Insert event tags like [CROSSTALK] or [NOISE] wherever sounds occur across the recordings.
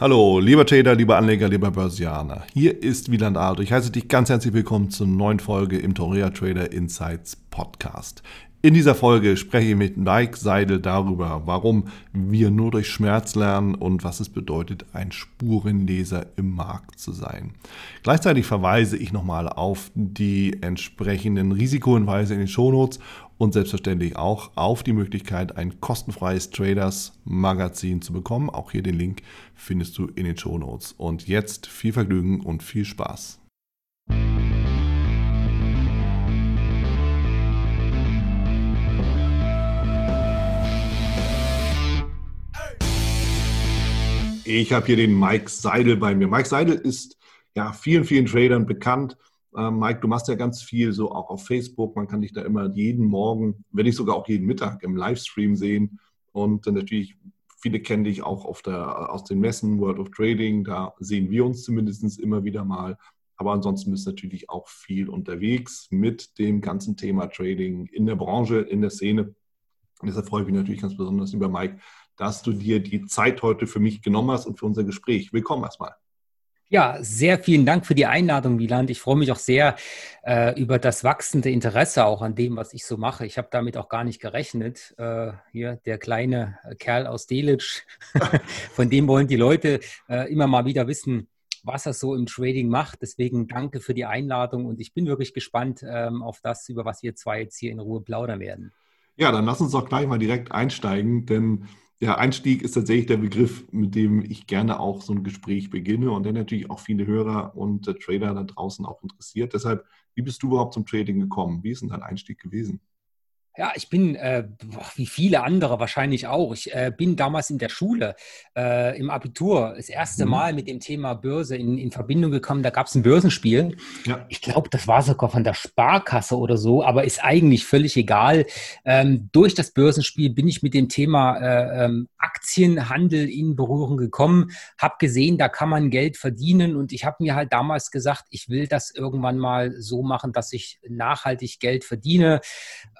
Hallo, lieber Trader, lieber Anleger, lieber Börsianer. Hier ist Wieland Aldo. Ich heiße dich ganz herzlich willkommen zur neuen Folge im Torea Trader Insights Podcast. In dieser Folge spreche ich mit Mike Seidel darüber, warum wir nur durch Schmerz lernen und was es bedeutet, ein Spurenleser im Markt zu sein. Gleichzeitig verweise ich nochmal auf die entsprechenden Risikohinweise in den Shownotes und selbstverständlich auch auf die Möglichkeit, ein kostenfreies Traders Magazin zu bekommen. Auch hier den Link findest du in den Shownotes. Und jetzt viel Vergnügen und viel Spaß. Ich habe hier den Mike Seidel bei mir. Mike Seidel ist ja vielen, vielen Tradern bekannt. Ähm, Mike, du machst ja ganz viel so auch auf Facebook. Man kann dich da immer jeden Morgen, wenn nicht sogar auch jeden Mittag im Livestream sehen. Und äh, natürlich, viele kennen dich auch der, aus den Messen, World of Trading. Da sehen wir uns zumindest immer wieder mal. Aber ansonsten bist du natürlich auch viel unterwegs mit dem ganzen Thema Trading in der Branche, in der Szene. Und deshalb freue ich mich natürlich ganz besonders über Mike, dass du dir die Zeit heute für mich genommen hast und für unser Gespräch. Willkommen erstmal. Ja, sehr vielen Dank für die Einladung, Wieland. Ich freue mich auch sehr äh, über das wachsende Interesse auch an dem, was ich so mache. Ich habe damit auch gar nicht gerechnet. Äh, hier der kleine Kerl aus Delitzsch, [LAUGHS] von dem wollen die Leute äh, immer mal wieder wissen, was er so im Trading macht. Deswegen danke für die Einladung und ich bin wirklich gespannt ähm, auf das, über was wir zwei jetzt hier in Ruhe plaudern werden. Ja, dann lass uns doch gleich mal direkt einsteigen, denn der Einstieg ist tatsächlich der Begriff, mit dem ich gerne auch so ein Gespräch beginne und der natürlich auch viele Hörer und äh, Trader da draußen auch interessiert. Deshalb, wie bist du überhaupt zum Trading gekommen? Wie ist denn dein Einstieg gewesen? Ja, ich bin, äh, wie viele andere wahrscheinlich auch, ich äh, bin damals in der Schule, äh, im Abitur, das erste mhm. Mal mit dem Thema Börse in, in Verbindung gekommen. Da gab es ein Börsenspiel. Ja. Ich glaube, das war sogar von der Sparkasse oder so, aber ist eigentlich völlig egal. Ähm, durch das Börsenspiel bin ich mit dem Thema äh, ähm, Aktienhandel in Berührung gekommen, habe gesehen, da kann man Geld verdienen und ich habe mir halt damals gesagt, ich will das irgendwann mal so machen, dass ich nachhaltig Geld verdiene.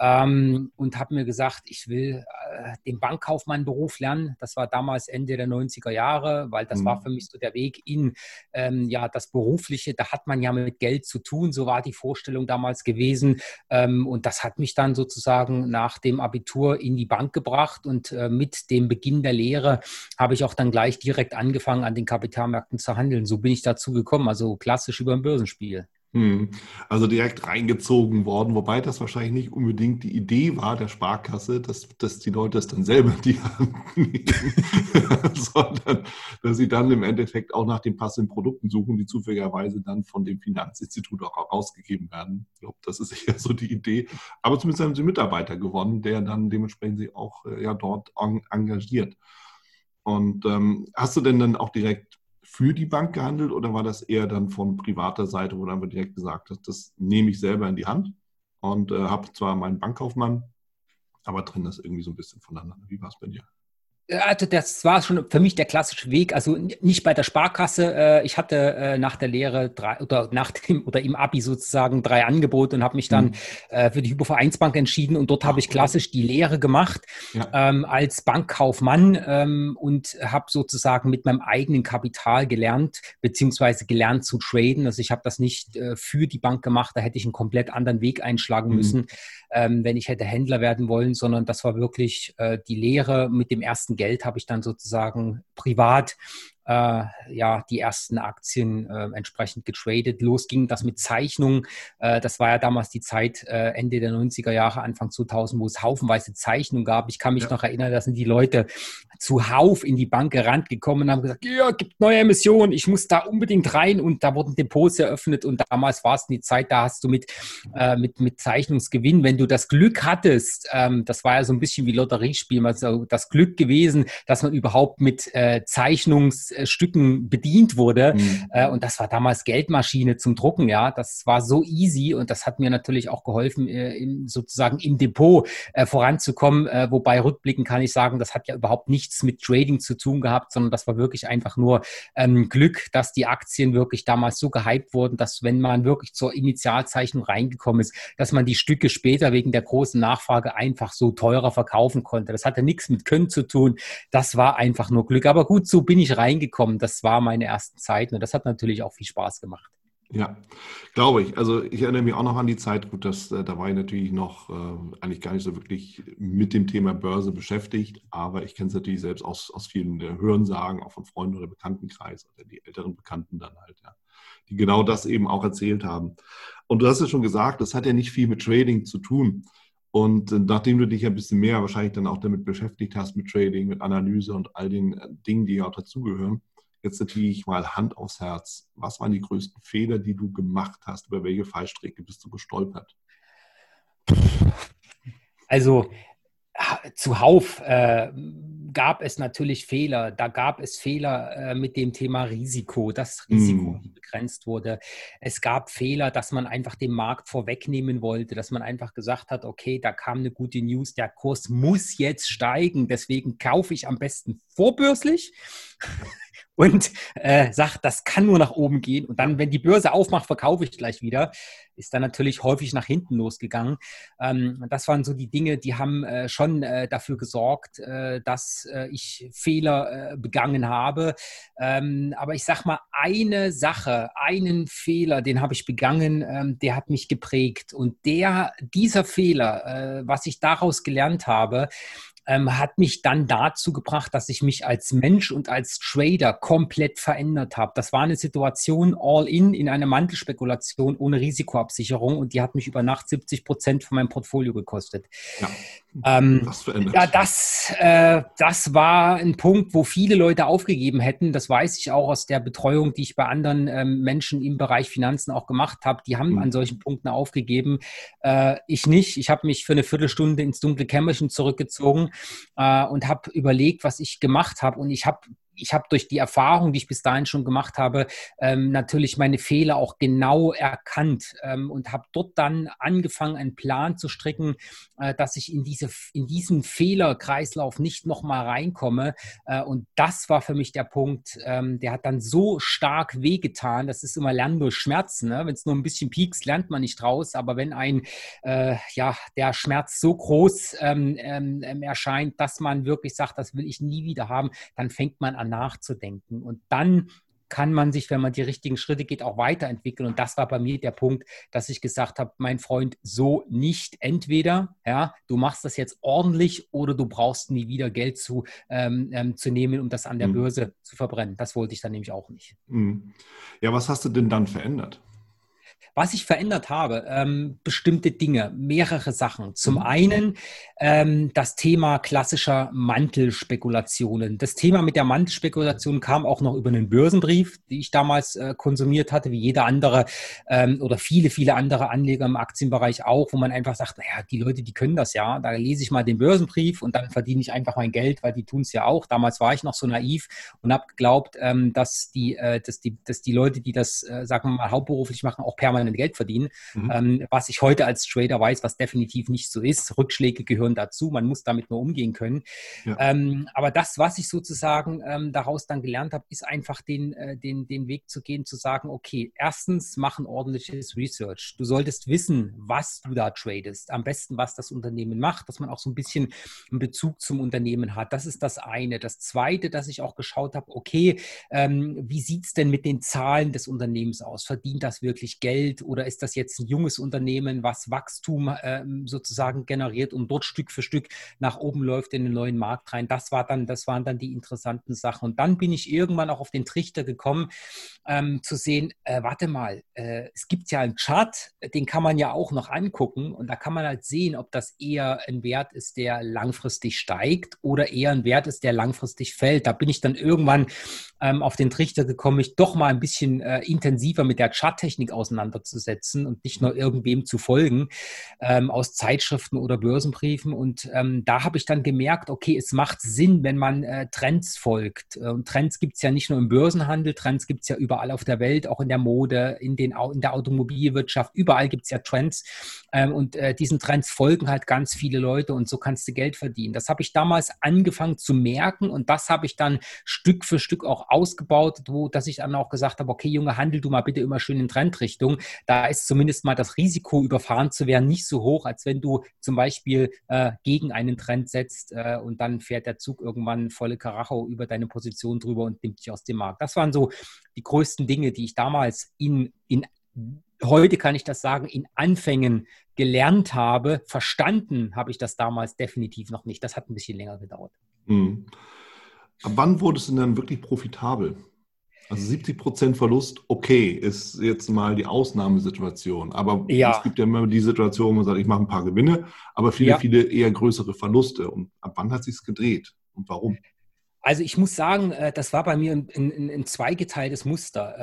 Ähm, ähm, und habe mir gesagt, ich will äh, den Bankkaufmannberuf lernen. Das war damals Ende der 90er Jahre, weil das mhm. war für mich so der Weg in ähm, ja, das Berufliche. Da hat man ja mit Geld zu tun, so war die Vorstellung damals gewesen. Ähm, und das hat mich dann sozusagen nach dem Abitur in die Bank gebracht. Und äh, mit dem Beginn der Lehre habe ich auch dann gleich direkt angefangen, an den Kapitalmärkten zu handeln. So bin ich dazu gekommen, also klassisch über ein Börsenspiel. Hm. Also direkt reingezogen worden, wobei das wahrscheinlich nicht unbedingt die Idee war der Sparkasse, dass, dass die Leute es dann selber in die Hand [LAUGHS] nehmen, [LAUGHS] sondern dass sie dann im Endeffekt auch nach den passenden Produkten suchen, die zufälligerweise dann von dem Finanzinstitut auch ausgegeben werden. Ich glaube, das ist eher so die Idee. Aber zumindest haben sie Mitarbeiter gewonnen, der dann dementsprechend sich auch äh, ja, dort engagiert. Und ähm, hast du denn dann auch direkt für die Bank gehandelt oder war das eher dann von privater Seite, wo einfach direkt gesagt hast, das nehme ich selber in die Hand und äh, habe zwar meinen Bankkaufmann, aber trenne das irgendwie so ein bisschen voneinander. Wie war es bei dir? Also das war schon für mich der klassische Weg. Also nicht bei der Sparkasse. Äh, ich hatte äh, nach der Lehre drei oder nach dem [LAUGHS] oder im Abi sozusagen drei Angebote und habe mich dann mhm. für die Hypovereinsbank entschieden und dort habe ich klassisch die Lehre gemacht ja. ähm, als Bankkaufmann ähm, und habe sozusagen mit meinem eigenen Kapital gelernt beziehungsweise gelernt zu traden. Also ich habe das nicht äh, für die Bank gemacht. Da hätte ich einen komplett anderen Weg einschlagen mhm. müssen, ähm, wenn ich hätte Händler werden wollen, sondern das war wirklich äh, die Lehre mit dem ersten Geld habe ich dann sozusagen privat äh, ja die ersten Aktien äh, entsprechend getradet. Los ging das mit Zeichnungen. Äh, das war ja damals die Zeit äh, Ende der 90er Jahre, Anfang 2000, wo es haufenweise Zeichnungen gab. Ich kann mich ja. noch erinnern, da sind die Leute zuhauf in die Bank gerannt gekommen und haben gesagt, ja, gibt neue Emissionen, ich muss da unbedingt rein und da wurden Depots eröffnet und damals war es die Zeit, da hast du mit, äh, mit, mit Zeichnungsgewinn, wenn du das Glück hattest, ähm, das war ja so ein bisschen wie Lotteriespiel, also das Glück gewesen, dass man überhaupt mit äh, Zeichnungs Stücken bedient wurde. Mhm. Äh, und das war damals Geldmaschine zum Drucken, ja. Das war so easy und das hat mir natürlich auch geholfen, äh, im, sozusagen im Depot äh, voranzukommen. Äh, wobei rückblickend kann ich sagen, das hat ja überhaupt nichts mit Trading zu tun gehabt, sondern das war wirklich einfach nur ähm, Glück, dass die Aktien wirklich damals so gehypt wurden, dass wenn man wirklich zur Initialzeichnung reingekommen ist, dass man die Stücke später wegen der großen Nachfrage einfach so teurer verkaufen konnte. Das hatte nichts mit Können zu tun. Das war einfach nur Glück. Aber gut, so bin ich reingekommen reingekommen. Das war meine ersten Zeiten und das hat natürlich auch viel Spaß gemacht. Ja, glaube ich. Also ich erinnere mich auch noch an die Zeit, gut, dass äh, da war ich natürlich noch äh, eigentlich gar nicht so wirklich mit dem Thema Börse beschäftigt, aber ich kenne es natürlich selbst aus, aus vielen äh, Hörensagen, auch von Freunden oder Bekanntenkreis oder die älteren Bekannten dann halt, ja, die genau das eben auch erzählt haben. Und du hast ja schon gesagt, das hat ja nicht viel mit Trading zu tun. Und äh, nachdem du dich ein bisschen mehr wahrscheinlich dann auch damit beschäftigt hast, mit Trading, mit Analyse und all den äh, Dingen, die ja auch dazugehören, Jetzt natürlich mal Hand aufs Herz. Was waren die größten Fehler, die du gemacht hast? Über welche Fallstrecke bist du gestolpert? Also zuhauf äh, gab es natürlich Fehler. Da gab es Fehler äh, mit dem Thema Risiko, dass Risiko mm. begrenzt wurde. Es gab Fehler, dass man einfach den Markt vorwegnehmen wollte, dass man einfach gesagt hat, okay, da kam eine gute News, der Kurs muss jetzt steigen, deswegen kaufe ich am besten vorbörslich und äh, sagt, das kann nur nach oben gehen. Und dann, wenn die Börse aufmacht, verkaufe ich gleich wieder. Ist dann natürlich häufig nach hinten losgegangen. Ähm, das waren so die Dinge, die haben äh, schon äh, dafür gesorgt, äh, dass äh, ich Fehler äh, begangen habe. Ähm, aber ich sag mal, eine Sache, einen Fehler, den habe ich begangen, ähm, der hat mich geprägt. Und der, dieser Fehler, was ich daraus gelernt habe, ähm, hat mich dann dazu gebracht, dass ich mich als Mensch und als Trader komplett verändert habe. Das war eine Situation all in in einer Mantelspekulation ohne Risikoabsicherung und die hat mich über Nacht 70 Prozent von meinem Portfolio gekostet. Ja. Ähm, ja, das, äh, das war ein Punkt, wo viele Leute aufgegeben hätten. Das weiß ich auch aus der Betreuung, die ich bei anderen ähm, Menschen im Bereich Finanzen auch gemacht habe. Die haben mhm. an solchen Punkten aufgegeben. Äh, ich nicht. Ich habe mich für eine Viertelstunde ins dunkle Kämmerchen zurückgezogen äh, und habe überlegt, was ich gemacht habe. Und ich habe ich habe durch die Erfahrung, die ich bis dahin schon gemacht habe, ähm, natürlich meine Fehler auch genau erkannt ähm, und habe dort dann angefangen, einen Plan zu stricken, äh, dass ich in, diese, in diesen Fehlerkreislauf nicht nochmal reinkomme. Äh, und das war für mich der Punkt, ähm, der hat dann so stark wehgetan. Das ist immer Lernen durch Schmerzen. Ne? Wenn es nur ein bisschen piekst, lernt man nicht raus. Aber wenn ein, äh, ja, der Schmerz so groß ähm, ähm, ähm, erscheint, dass man wirklich sagt, das will ich nie wieder haben, dann fängt man an nachzudenken. Und dann kann man sich, wenn man die richtigen Schritte geht, auch weiterentwickeln. Und das war bei mir der Punkt, dass ich gesagt habe, mein Freund, so nicht. Entweder, ja, du machst das jetzt ordentlich oder du brauchst nie wieder Geld zu, ähm, ähm, zu nehmen, um das an der mhm. Börse zu verbrennen. Das wollte ich dann nämlich auch nicht. Mhm. Ja, was hast du denn dann verändert? Was ich verändert habe, ähm, bestimmte Dinge, mehrere Sachen. Zum mhm. einen ähm, das Thema klassischer Mantelspekulationen. Das Thema mit der Mantelspekulation kam auch noch über einen Börsenbrief, die ich damals äh, konsumiert hatte, wie jeder andere ähm, oder viele, viele andere Anleger im Aktienbereich auch, wo man einfach sagt, naja, die Leute, die können das ja. Da lese ich mal den Börsenbrief und dann verdiene ich einfach mein Geld, weil die tun es ja auch. Damals war ich noch so naiv und habe geglaubt, ähm, dass, die, äh, dass, die, dass die Leute, die das, äh, sagen wir mal, hauptberuflich machen, auch permanent permanent Geld verdienen. Mhm. Ähm, was ich heute als Trader weiß, was definitiv nicht so ist. Rückschläge gehören dazu. Man muss damit nur umgehen können. Ja. Ähm, aber das, was ich sozusagen ähm, daraus dann gelernt habe, ist einfach den, äh, den, den Weg zu gehen, zu sagen, okay, erstens mach ein ordentliches Research. Du solltest wissen, was du da tradest. Am besten, was das Unternehmen macht, dass man auch so ein bisschen einen Bezug zum Unternehmen hat. Das ist das eine. Das zweite, dass ich auch geschaut habe, okay, ähm, wie sieht es denn mit den Zahlen des Unternehmens aus? Verdient das wirklich Geld? Geld oder ist das jetzt ein junges Unternehmen, was Wachstum ähm, sozusagen generiert und dort Stück für Stück nach oben läuft in den neuen Markt rein? Das war dann, das waren dann die interessanten Sachen. Und dann bin ich irgendwann auch auf den Trichter gekommen, ähm, zu sehen, äh, warte mal, äh, es gibt ja einen Chart, den kann man ja auch noch angucken und da kann man halt sehen, ob das eher ein Wert ist, der langfristig steigt oder eher ein Wert ist, der langfristig fällt. Da bin ich dann irgendwann ähm, auf den Trichter gekommen, mich doch mal ein bisschen äh, intensiver mit der Charttechnik auseinanderzusetzen und nicht nur irgendwem zu folgen ähm, aus Zeitschriften oder Börsenbriefen. Und ähm, da habe ich dann gemerkt, okay, es macht Sinn, wenn man äh, Trends folgt. Äh, und Trends gibt es ja nicht nur im Börsenhandel, Trends gibt es ja überall auf der Welt, auch in der Mode, in, den, in der Automobilwirtschaft, überall gibt es ja Trends. Ähm, und äh, diesen Trends folgen halt ganz viele Leute und so kannst du Geld verdienen. Das habe ich damals angefangen zu merken und das habe ich dann Stück für Stück auch ausgebaut, wo, dass ich dann auch gesagt habe, okay, Junge, handel du mal bitte immer schön in Trendrichtung. Da ist zumindest mal das Risiko, überfahren zu werden, nicht so hoch, als wenn du zum Beispiel äh, gegen einen Trend setzt äh, und dann fährt der Zug irgendwann volle Karacho über deine Position drüber und nimmt dich aus dem Markt. Das waren so die größten Dinge, die ich damals in, in heute kann ich das sagen, in Anfängen gelernt habe. Verstanden habe ich das damals definitiv noch nicht. Das hat ein bisschen länger gedauert. Hm. Ab wann wurde es denn dann wirklich profitabel? Also 70 Prozent Verlust, okay, ist jetzt mal die Ausnahmesituation. Aber ja. es gibt ja immer die Situation, wo man sagt, ich mache ein paar Gewinne, aber viele, ja. viele eher größere Verluste. Und ab wann hat sich gedreht und warum? Also ich muss sagen, äh, das war bei mir ein, ein, ein zweigeteiltes Muster.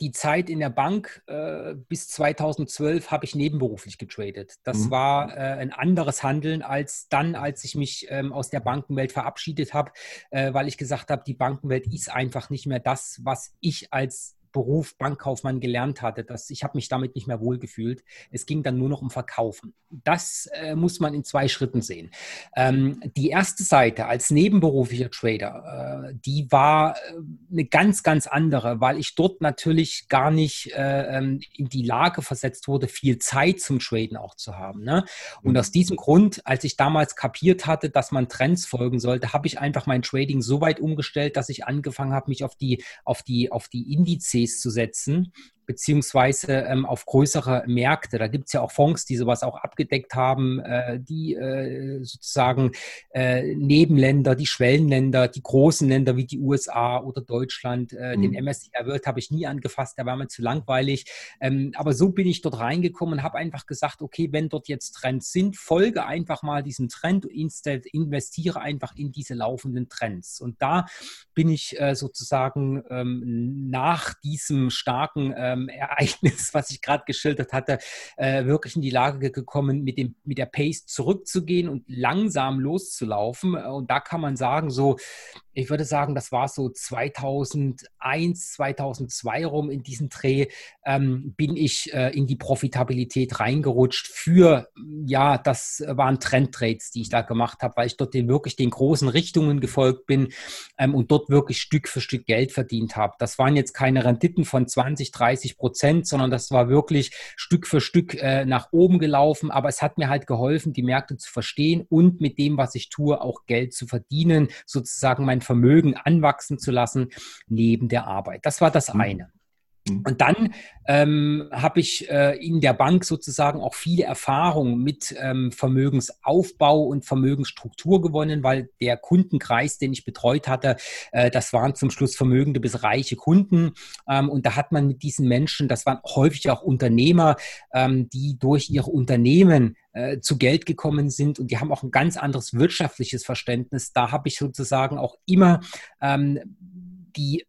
Die Zeit in der Bank äh, bis 2012 habe ich nebenberuflich getradet. Das mhm. war äh, ein anderes Handeln als dann, als ich mich ähm, aus der Bankenwelt verabschiedet habe, äh, weil ich gesagt habe, die Bankenwelt ist einfach nicht mehr das, was ich als Beruf Bankkaufmann gelernt hatte. Das, ich habe mich damit nicht mehr wohlgefühlt. Es ging dann nur noch um Verkaufen. Das äh, muss man in zwei Schritten sehen. Ähm, die erste Seite als nebenberuflicher Trader, äh, die war äh, eine ganz, ganz andere, weil ich dort natürlich gar nicht äh, ähm, in die Lage versetzt wurde, viel Zeit zum Traden auch zu haben. Ne? Und aus diesem Grund, als ich damals kapiert hatte, dass man Trends folgen sollte, habe ich einfach mein Trading so weit umgestellt, dass ich angefangen habe, mich auf die, auf die, auf die Indizes Indizes zu setzen beziehungsweise ähm, auf größere Märkte. Da gibt es ja auch Fonds, die sowas auch abgedeckt haben, äh, die äh, sozusagen äh, Nebenländer, die Schwellenländer, die großen Länder wie die USA oder Deutschland, äh, mhm. den MSCI World habe ich nie angefasst, der war mir zu langweilig. Ähm, aber so bin ich dort reingekommen und habe einfach gesagt, okay, wenn dort jetzt Trends sind, folge einfach mal diesem Trend und investiere einfach in diese laufenden Trends. Und da bin ich äh, sozusagen ähm, nach diesem starken ähm, Ereignis, [LAUGHS] was ich gerade geschildert hatte, äh, wirklich in die Lage gekommen, mit, dem, mit der Pace zurückzugehen und langsam loszulaufen. Und da kann man sagen, so, ich würde sagen, das war so 2001, 2002 rum in diesen Dreh, ähm, bin ich äh, in die Profitabilität reingerutscht für, ja, das waren Trendtrades, die ich da gemacht habe, weil ich dort den, wirklich den großen Richtungen gefolgt bin ähm, und dort wirklich Stück für Stück Geld verdient habe. Das waren jetzt keine Renditen von 20, 30 Prozent, sondern das war wirklich Stück für Stück äh, nach oben gelaufen. Aber es hat mir halt geholfen, die Märkte zu verstehen und mit dem, was ich tue, auch Geld zu verdienen, sozusagen mein Vermögen anwachsen zu lassen neben der Arbeit. Das war das mhm. eine. Mhm. Und dann ähm, habe ich äh, in der Bank sozusagen auch viele Erfahrungen mit ähm, Vermögensaufbau und Vermögensstruktur gewonnen, weil der Kundenkreis, den ich betreut hatte, äh, das waren zum Schluss vermögende bis reiche Kunden. Ähm, und da hat man mit diesen Menschen, das waren häufig auch Unternehmer, ähm, die durch ihre Unternehmen äh, zu Geld gekommen sind und die haben auch ein ganz anderes wirtschaftliches Verständnis. Da habe ich sozusagen auch immer ähm, die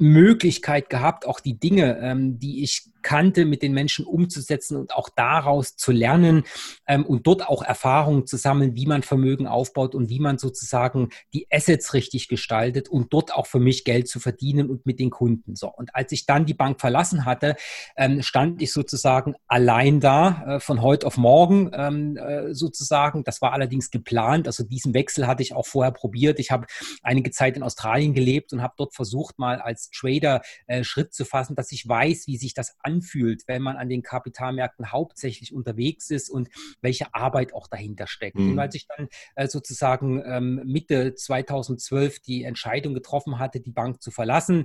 Möglichkeit gehabt, auch die Dinge, ähm, die ich kannte, mit den Menschen umzusetzen und auch daraus zu lernen ähm, und dort auch Erfahrungen zu sammeln, wie man Vermögen aufbaut und wie man sozusagen die Assets richtig gestaltet und dort auch für mich Geld zu verdienen und mit den Kunden. So. Und als ich dann die Bank verlassen hatte, ähm, stand ich sozusagen allein da, äh, von heute auf morgen ähm, äh, sozusagen. Das war allerdings geplant. Also diesen Wechsel hatte ich auch vorher probiert. Ich habe einige Zeit in Australien gelebt und habe dort versucht, mal als Trader äh, Schritt zu fassen, dass ich weiß, wie sich das anfühlt, wenn man an den Kapitalmärkten hauptsächlich unterwegs ist und welche Arbeit auch dahinter steckt. Mhm. Und als ich dann äh, sozusagen ähm, Mitte 2012 die Entscheidung getroffen hatte, die Bank zu verlassen,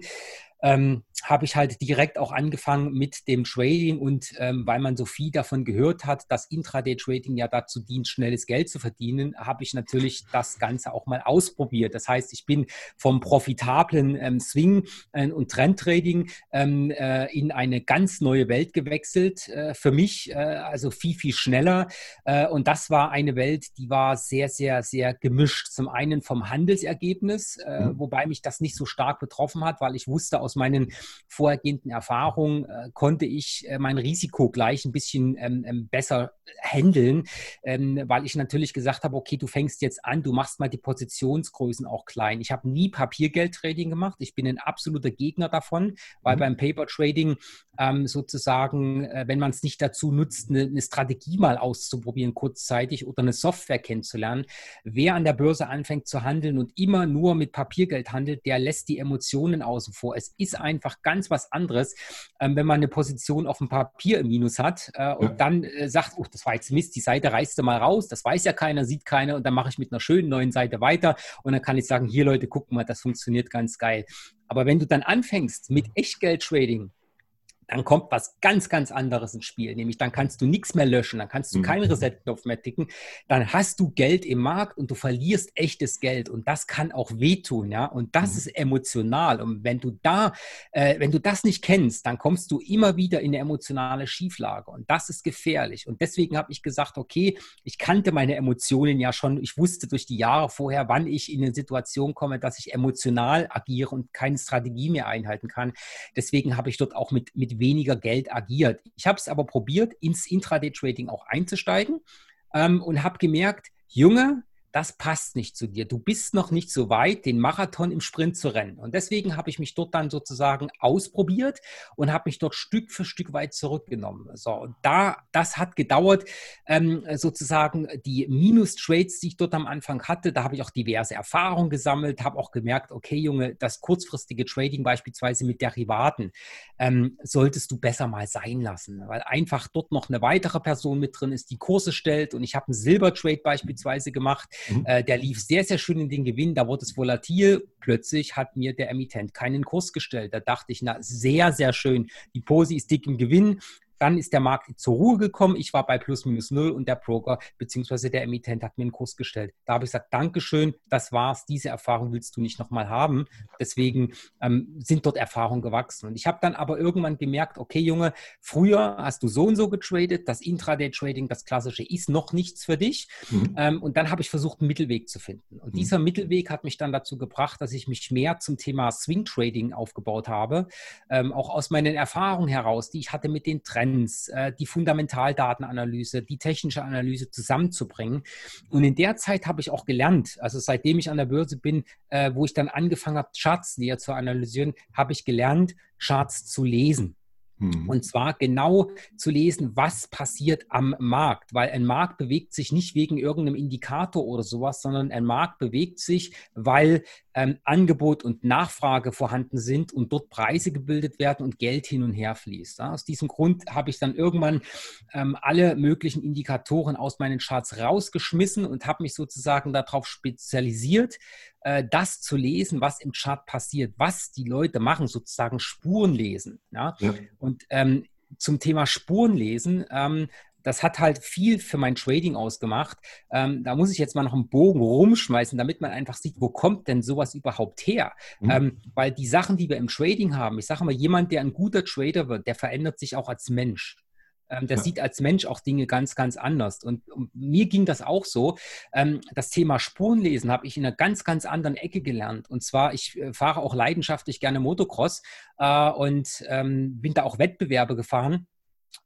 ähm, habe ich halt direkt auch angefangen mit dem Trading und ähm, weil man so viel davon gehört hat, dass Intraday-Trading ja dazu dient, schnelles Geld zu verdienen, habe ich natürlich das Ganze auch mal ausprobiert. Das heißt, ich bin vom profitablen ähm, Swing äh, und Trendtrading ähm, äh, in eine ganz neue Welt gewechselt. Äh, für mich äh, also viel, viel schneller. Äh, und das war eine Welt, die war sehr, sehr, sehr gemischt. Zum einen vom Handelsergebnis, äh, mhm. wobei mich das nicht so stark betroffen hat, weil ich wusste aus aus meinen vorhergehenden Erfahrungen äh, konnte ich äh, mein Risiko gleich ein bisschen ähm, ähm, besser handeln, ähm, weil ich natürlich gesagt habe, okay, du fängst jetzt an, du machst mal die Positionsgrößen auch klein. Ich habe nie Papiergeldtrading gemacht. Ich bin ein absoluter Gegner davon, weil mhm. beim Paper Trading ähm, sozusagen, äh, wenn man es nicht dazu nutzt, eine, eine Strategie mal auszuprobieren kurzzeitig oder eine Software kennenzulernen, wer an der Börse anfängt zu handeln und immer nur mit Papiergeld handelt, der lässt die Emotionen außen vor. Es ist einfach ganz was anderes, ähm, wenn man eine Position auf dem Papier im Minus hat äh, und ja. dann äh, sagt, oh, das war jetzt Mist, die Seite reißt du mal raus, das weiß ja keiner, sieht keiner und dann mache ich mit einer schönen neuen Seite weiter und dann kann ich sagen, hier Leute, guck mal, das funktioniert ganz geil. Aber wenn du dann anfängst mit Echtgeld-Trading, dann kommt was ganz, ganz anderes ins Spiel. Nämlich dann kannst du nichts mehr löschen, dann kannst du mhm. keinen Reset-Knopf mehr ticken. Dann hast du Geld im Markt und du verlierst echtes Geld. Und das kann auch wehtun, ja. Und das mhm. ist emotional. Und wenn du da, äh, wenn du das nicht kennst, dann kommst du immer wieder in eine emotionale Schieflage. Und das ist gefährlich. Und deswegen habe ich gesagt, okay, ich kannte meine Emotionen ja schon. Ich wusste durch die Jahre vorher, wann ich in eine Situation komme, dass ich emotional agiere und keine Strategie mehr einhalten kann. Deswegen habe ich dort auch mit, mit weniger Geld agiert. Ich habe es aber probiert, ins Intraday-Trading auch einzusteigen ähm, und habe gemerkt, Junge, das passt nicht zu dir. Du bist noch nicht so weit, den Marathon im Sprint zu rennen. Und deswegen habe ich mich dort dann sozusagen ausprobiert und habe mich dort Stück für Stück weit zurückgenommen. So, und da, das hat gedauert, ähm, sozusagen die Minus-Trades, die ich dort am Anfang hatte, da habe ich auch diverse Erfahrungen gesammelt, habe auch gemerkt, okay, Junge, das kurzfristige Trading beispielsweise mit Derivaten ähm, solltest du besser mal sein lassen, weil einfach dort noch eine weitere Person mit drin ist, die Kurse stellt. Und ich habe einen Silber-Trade beispielsweise gemacht Mhm. Äh, der lief sehr, sehr schön in den Gewinn. Da wurde es volatil. Plötzlich hat mir der Emittent keinen Kurs gestellt. Da dachte ich, na, sehr, sehr schön. Die Posi ist dick im Gewinn. Dann ist der Markt zur Ruhe gekommen. Ich war bei plus minus null und der Broker bzw. der Emittent hat mir einen Kurs gestellt. Da habe ich gesagt, Dankeschön, das war's. Diese Erfahrung willst du nicht nochmal haben. Deswegen ähm, sind dort Erfahrungen gewachsen. Und ich habe dann aber irgendwann gemerkt, okay, Junge, früher hast du so und so getradet. Das Intraday-Trading, das klassische, ist noch nichts für dich. Mhm. Ähm, und dann habe ich versucht, einen Mittelweg zu finden. Und mhm. dieser Mittelweg hat mich dann dazu gebracht, dass ich mich mehr zum Thema Swing Trading aufgebaut habe. Ähm, auch aus meinen Erfahrungen heraus, die ich hatte mit den Trends Trends, äh, die Fundamentaldatenanalyse, die technische Analyse zusammenzubringen. Und in der Zeit habe ich auch gelernt, also seitdem ich an der Börse bin, äh, wo ich dann angefangen habe, Charts näher zu analysieren, habe ich gelernt, Charts zu lesen. Mhm. Und zwar genau zu lesen, was passiert am Markt, weil ein Markt bewegt sich nicht wegen irgendeinem Indikator oder sowas, sondern ein Markt bewegt sich, weil ähm, Angebot und Nachfrage vorhanden sind und dort Preise gebildet werden und Geld hin und her fließt. Ja, aus diesem Grund habe ich dann irgendwann ähm, alle möglichen Indikatoren aus meinen Charts rausgeschmissen und habe mich sozusagen darauf spezialisiert, äh, das zu lesen, was im Chart passiert, was die Leute machen, sozusagen Spuren lesen. Ja? ja. Und ähm, zum Thema Spurenlesen, ähm, das hat halt viel für mein Trading ausgemacht. Ähm, da muss ich jetzt mal noch einen Bogen rumschmeißen, damit man einfach sieht, wo kommt denn sowas überhaupt her? Mhm. Ähm, weil die Sachen, die wir im Trading haben, ich sage mal, jemand, der ein guter Trader wird, der verändert sich auch als Mensch. Ähm, der ja. sieht als Mensch auch Dinge ganz, ganz anders. Und, und mir ging das auch so. Ähm, das Thema Spurenlesen habe ich in einer ganz, ganz anderen Ecke gelernt. Und zwar, ich äh, fahre auch leidenschaftlich gerne Motocross äh, und ähm, bin da auch Wettbewerbe gefahren.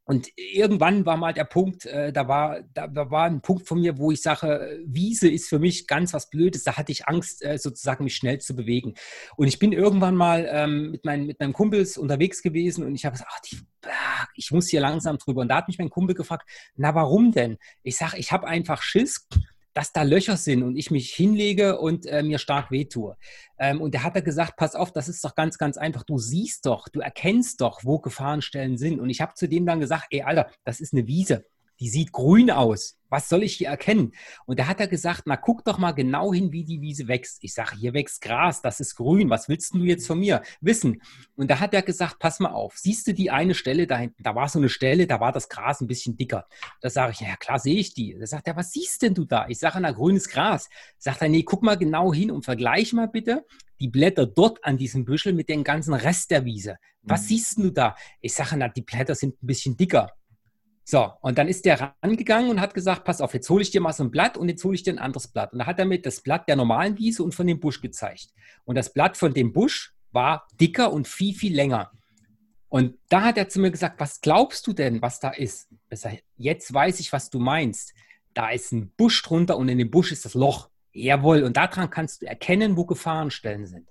Und irgendwann war mal der Punkt, äh, da, war, da, war ein Punkt von mir, wo ich sage, Wiese ist für mich ganz was Blödes. Da hatte ich Angst, äh, sozusagen mich schnell zu bewegen. Und ich bin irgendwann mal ähm, mit, mein, mit meinem Kumpels unterwegs gewesen und ich habe gesagt, ach, die, ach, ich muss hier langsam drüber. Und da hat mich mein Kumpel gefragt, na warum denn? Ich sage, ich habe einfach Schiss dass da Löcher sind und ich mich hinlege und äh, mir stark wehtue. Ähm, und da hat er gesagt, pass auf, das ist doch ganz, ganz einfach. Du siehst doch, du erkennst doch, wo Gefahrenstellen sind. Und ich habe zu dem dann gesagt, ey, Alter, das ist eine Wiese die sieht grün aus. Was soll ich hier erkennen? Und da hat er gesagt, na guck doch mal genau hin, wie die Wiese wächst. Ich sage, hier wächst Gras, das ist grün. Was willst du jetzt von mir wissen? Und da hat er gesagt, pass mal auf, siehst du die eine Stelle da hinten? Da war so eine Stelle, da war das Gras ein bisschen dicker. Da sage ich, ja klar sehe ich die. Da sagt er, was siehst denn du da? Ich sage, na grünes Gras. Sagt er, nee, guck mal genau hin und vergleich mal bitte die Blätter dort an diesem Büschel mit dem ganzen Rest der Wiese. Was mhm. siehst du da? Ich sage, na die Blätter sind ein bisschen dicker. So, und dann ist der rangegangen und hat gesagt, pass auf, jetzt hole ich dir mal so ein Blatt und jetzt hole ich dir ein anderes Blatt. Und da hat er mit das Blatt der normalen Wiese und von dem Busch gezeigt. Und das Blatt von dem Busch war dicker und viel, viel länger. Und da hat er zu mir gesagt, was glaubst du denn, was da ist? Sag, jetzt weiß ich, was du meinst. Da ist ein Busch drunter und in dem Busch ist das Loch. Jawohl, und daran kannst du erkennen, wo Gefahrenstellen sind.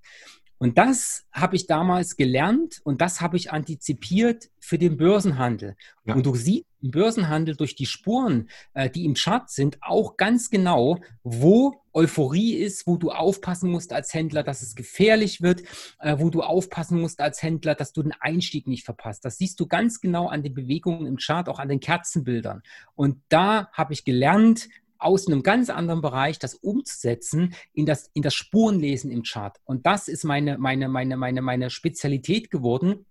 Und das habe ich damals gelernt und das habe ich antizipiert für den Börsenhandel. Ja. Und du siehst im Börsenhandel durch die Spuren, äh, die im Chart sind, auch ganz genau, wo Euphorie ist, wo du aufpassen musst als Händler, dass es gefährlich wird, äh, wo du aufpassen musst als Händler, dass du den Einstieg nicht verpasst. Das siehst du ganz genau an den Bewegungen im Chart, auch an den Kerzenbildern. Und da habe ich gelernt, aus einem ganz anderen Bereich das umzusetzen in das, in das Spurenlesen im Chart. Und das ist meine, meine, meine, meine, meine Spezialität geworden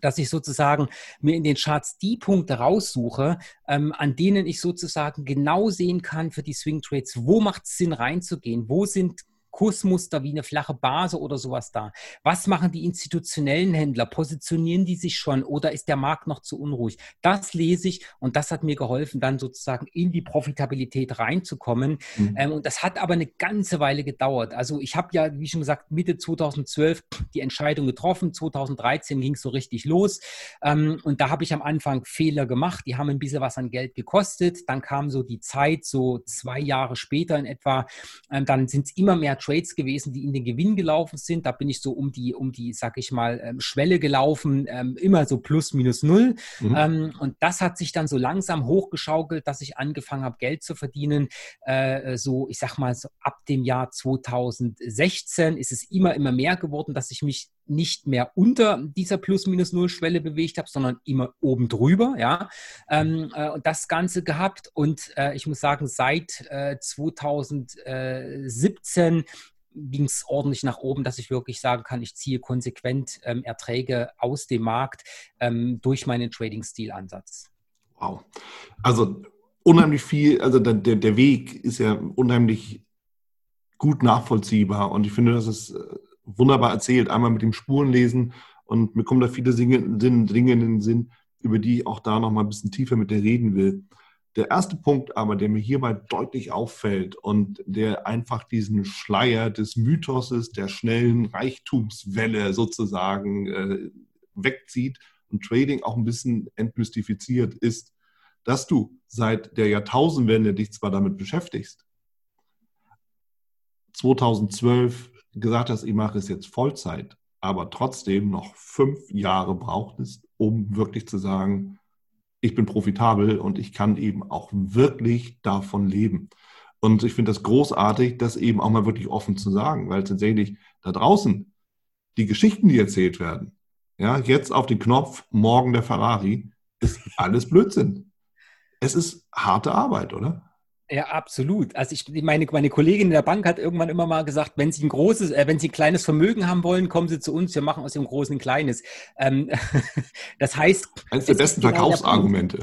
dass ich sozusagen mir in den Charts die Punkte raussuche, ähm, an denen ich sozusagen genau sehen kann für die Swing Trades, wo macht es Sinn reinzugehen, wo sind Kursmuster wie eine flache Base oder sowas da? Was machen die institutionellen Händler? Positionieren die sich schon oder ist der Markt noch zu unruhig? Das lese ich und das hat mir geholfen, dann sozusagen in die Profitabilität reinzukommen. Mhm. Ähm, und das hat aber eine ganze Weile gedauert. Also ich habe ja, wie schon gesagt, Mitte 2012 die Entscheidung getroffen. 2013 ging es so richtig los. Ähm, und da habe ich am Anfang Fehler gemacht. Die haben ein bisschen was an Geld gekostet. Dann kam so die Zeit, so zwei Jahre später in etwa. Ähm, dann sind es immer mehr Trades gewesen, die in den Gewinn gelaufen sind. Da bin ich so um die, um die, sag ich mal, ähm, Schwelle gelaufen, ähm, immer so plus minus null. Mhm. Ähm, und das hat sich dann so langsam hochgeschaukelt, dass ich angefangen habe, Geld zu verdienen. Äh, so, ich sag mal, so ab dem Jahr 2016 ist es immer, immer mehr geworden, dass ich mich nicht mehr unter dieser Plus-Minus-Null-Schwelle bewegt habe, sondern immer oben drüber, ja, ähm, äh, und das Ganze gehabt. Und äh, ich muss sagen, seit äh, 2017 ging es ordentlich nach oben, dass ich wirklich sagen kann, ich ziehe konsequent ähm, Erträge aus dem Markt ähm, durch meinen Trading-Stil-Ansatz. Wow. Also unheimlich viel, also der, der Weg ist ja unheimlich gut nachvollziehbar und ich finde, das ist äh, wunderbar erzählt. Einmal mit dem Spurenlesen und mir kommen da viele Dinge, Dinge in den Sinn, über die ich auch da noch mal ein bisschen tiefer mit dir reden will. Der erste Punkt aber, der mir hierbei deutlich auffällt und der einfach diesen Schleier des Mythoses der schnellen Reichtumswelle sozusagen äh, wegzieht und Trading auch ein bisschen entmystifiziert, ist, dass du seit der Jahrtausendwende dich zwar damit beschäftigst, 2012 gesagt hast, ich mache es jetzt Vollzeit, aber trotzdem noch fünf Jahre braucht es, um wirklich zu sagen, ich bin profitabel und ich kann eben auch wirklich davon leben. Und ich finde das großartig, das eben auch mal wirklich offen zu sagen, weil tatsächlich da draußen die Geschichten, die erzählt werden, ja, jetzt auf den Knopf, morgen der Ferrari, ist alles Blödsinn. Es ist harte Arbeit, oder? Ja, absolut. Also ich, meine, meine Kollegin in der Bank hat irgendwann immer mal gesagt, wenn Sie ein großes, äh, wenn Sie ein kleines Vermögen haben wollen, kommen Sie zu uns, wir machen aus dem Großen ein kleines. Ähm, [LAUGHS] das heißt. Eines der besten genau Verkaufsargumente.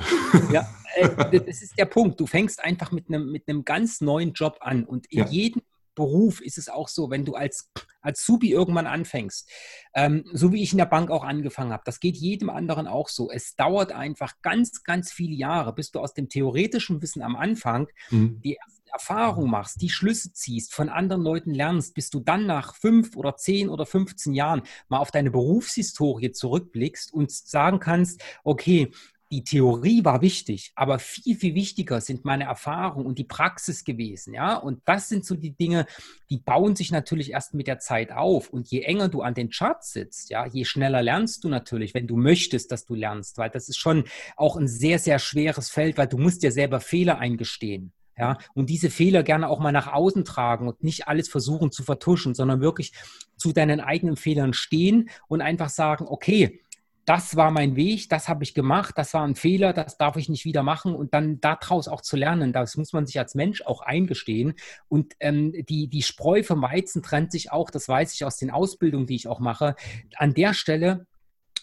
Ja, äh, [LAUGHS] das ist der Punkt. Du fängst einfach mit einem, mit einem ganz neuen Job an und in ja. jedem Beruf ist es auch so, wenn du als, Subi irgendwann anfängst, ähm, so wie ich in der Bank auch angefangen habe, das geht jedem anderen auch so. Es dauert einfach ganz, ganz viele Jahre, bis du aus dem theoretischen Wissen am Anfang mhm. die Erfahrung machst, die Schlüsse ziehst, von anderen Leuten lernst, bis du dann nach fünf oder zehn oder 15 Jahren mal auf deine Berufshistorie zurückblickst und sagen kannst, okay, die Theorie war wichtig, aber viel, viel wichtiger sind meine Erfahrungen und die Praxis gewesen, ja. Und das sind so die Dinge, die bauen sich natürlich erst mit der Zeit auf. Und je enger du an den Charts sitzt, ja, je schneller lernst du natürlich, wenn du möchtest, dass du lernst, weil das ist schon auch ein sehr, sehr schweres Feld, weil du musst dir selber Fehler eingestehen. Ja, und diese Fehler gerne auch mal nach außen tragen und nicht alles versuchen zu vertuschen, sondern wirklich zu deinen eigenen Fehlern stehen und einfach sagen, okay, das war mein Weg, das habe ich gemacht, das war ein Fehler, das darf ich nicht wieder machen und dann daraus auch zu lernen, das muss man sich als Mensch auch eingestehen. Und ähm, die, die Spreu vom Weizen trennt sich auch, das weiß ich aus den Ausbildungen, die ich auch mache, an der Stelle,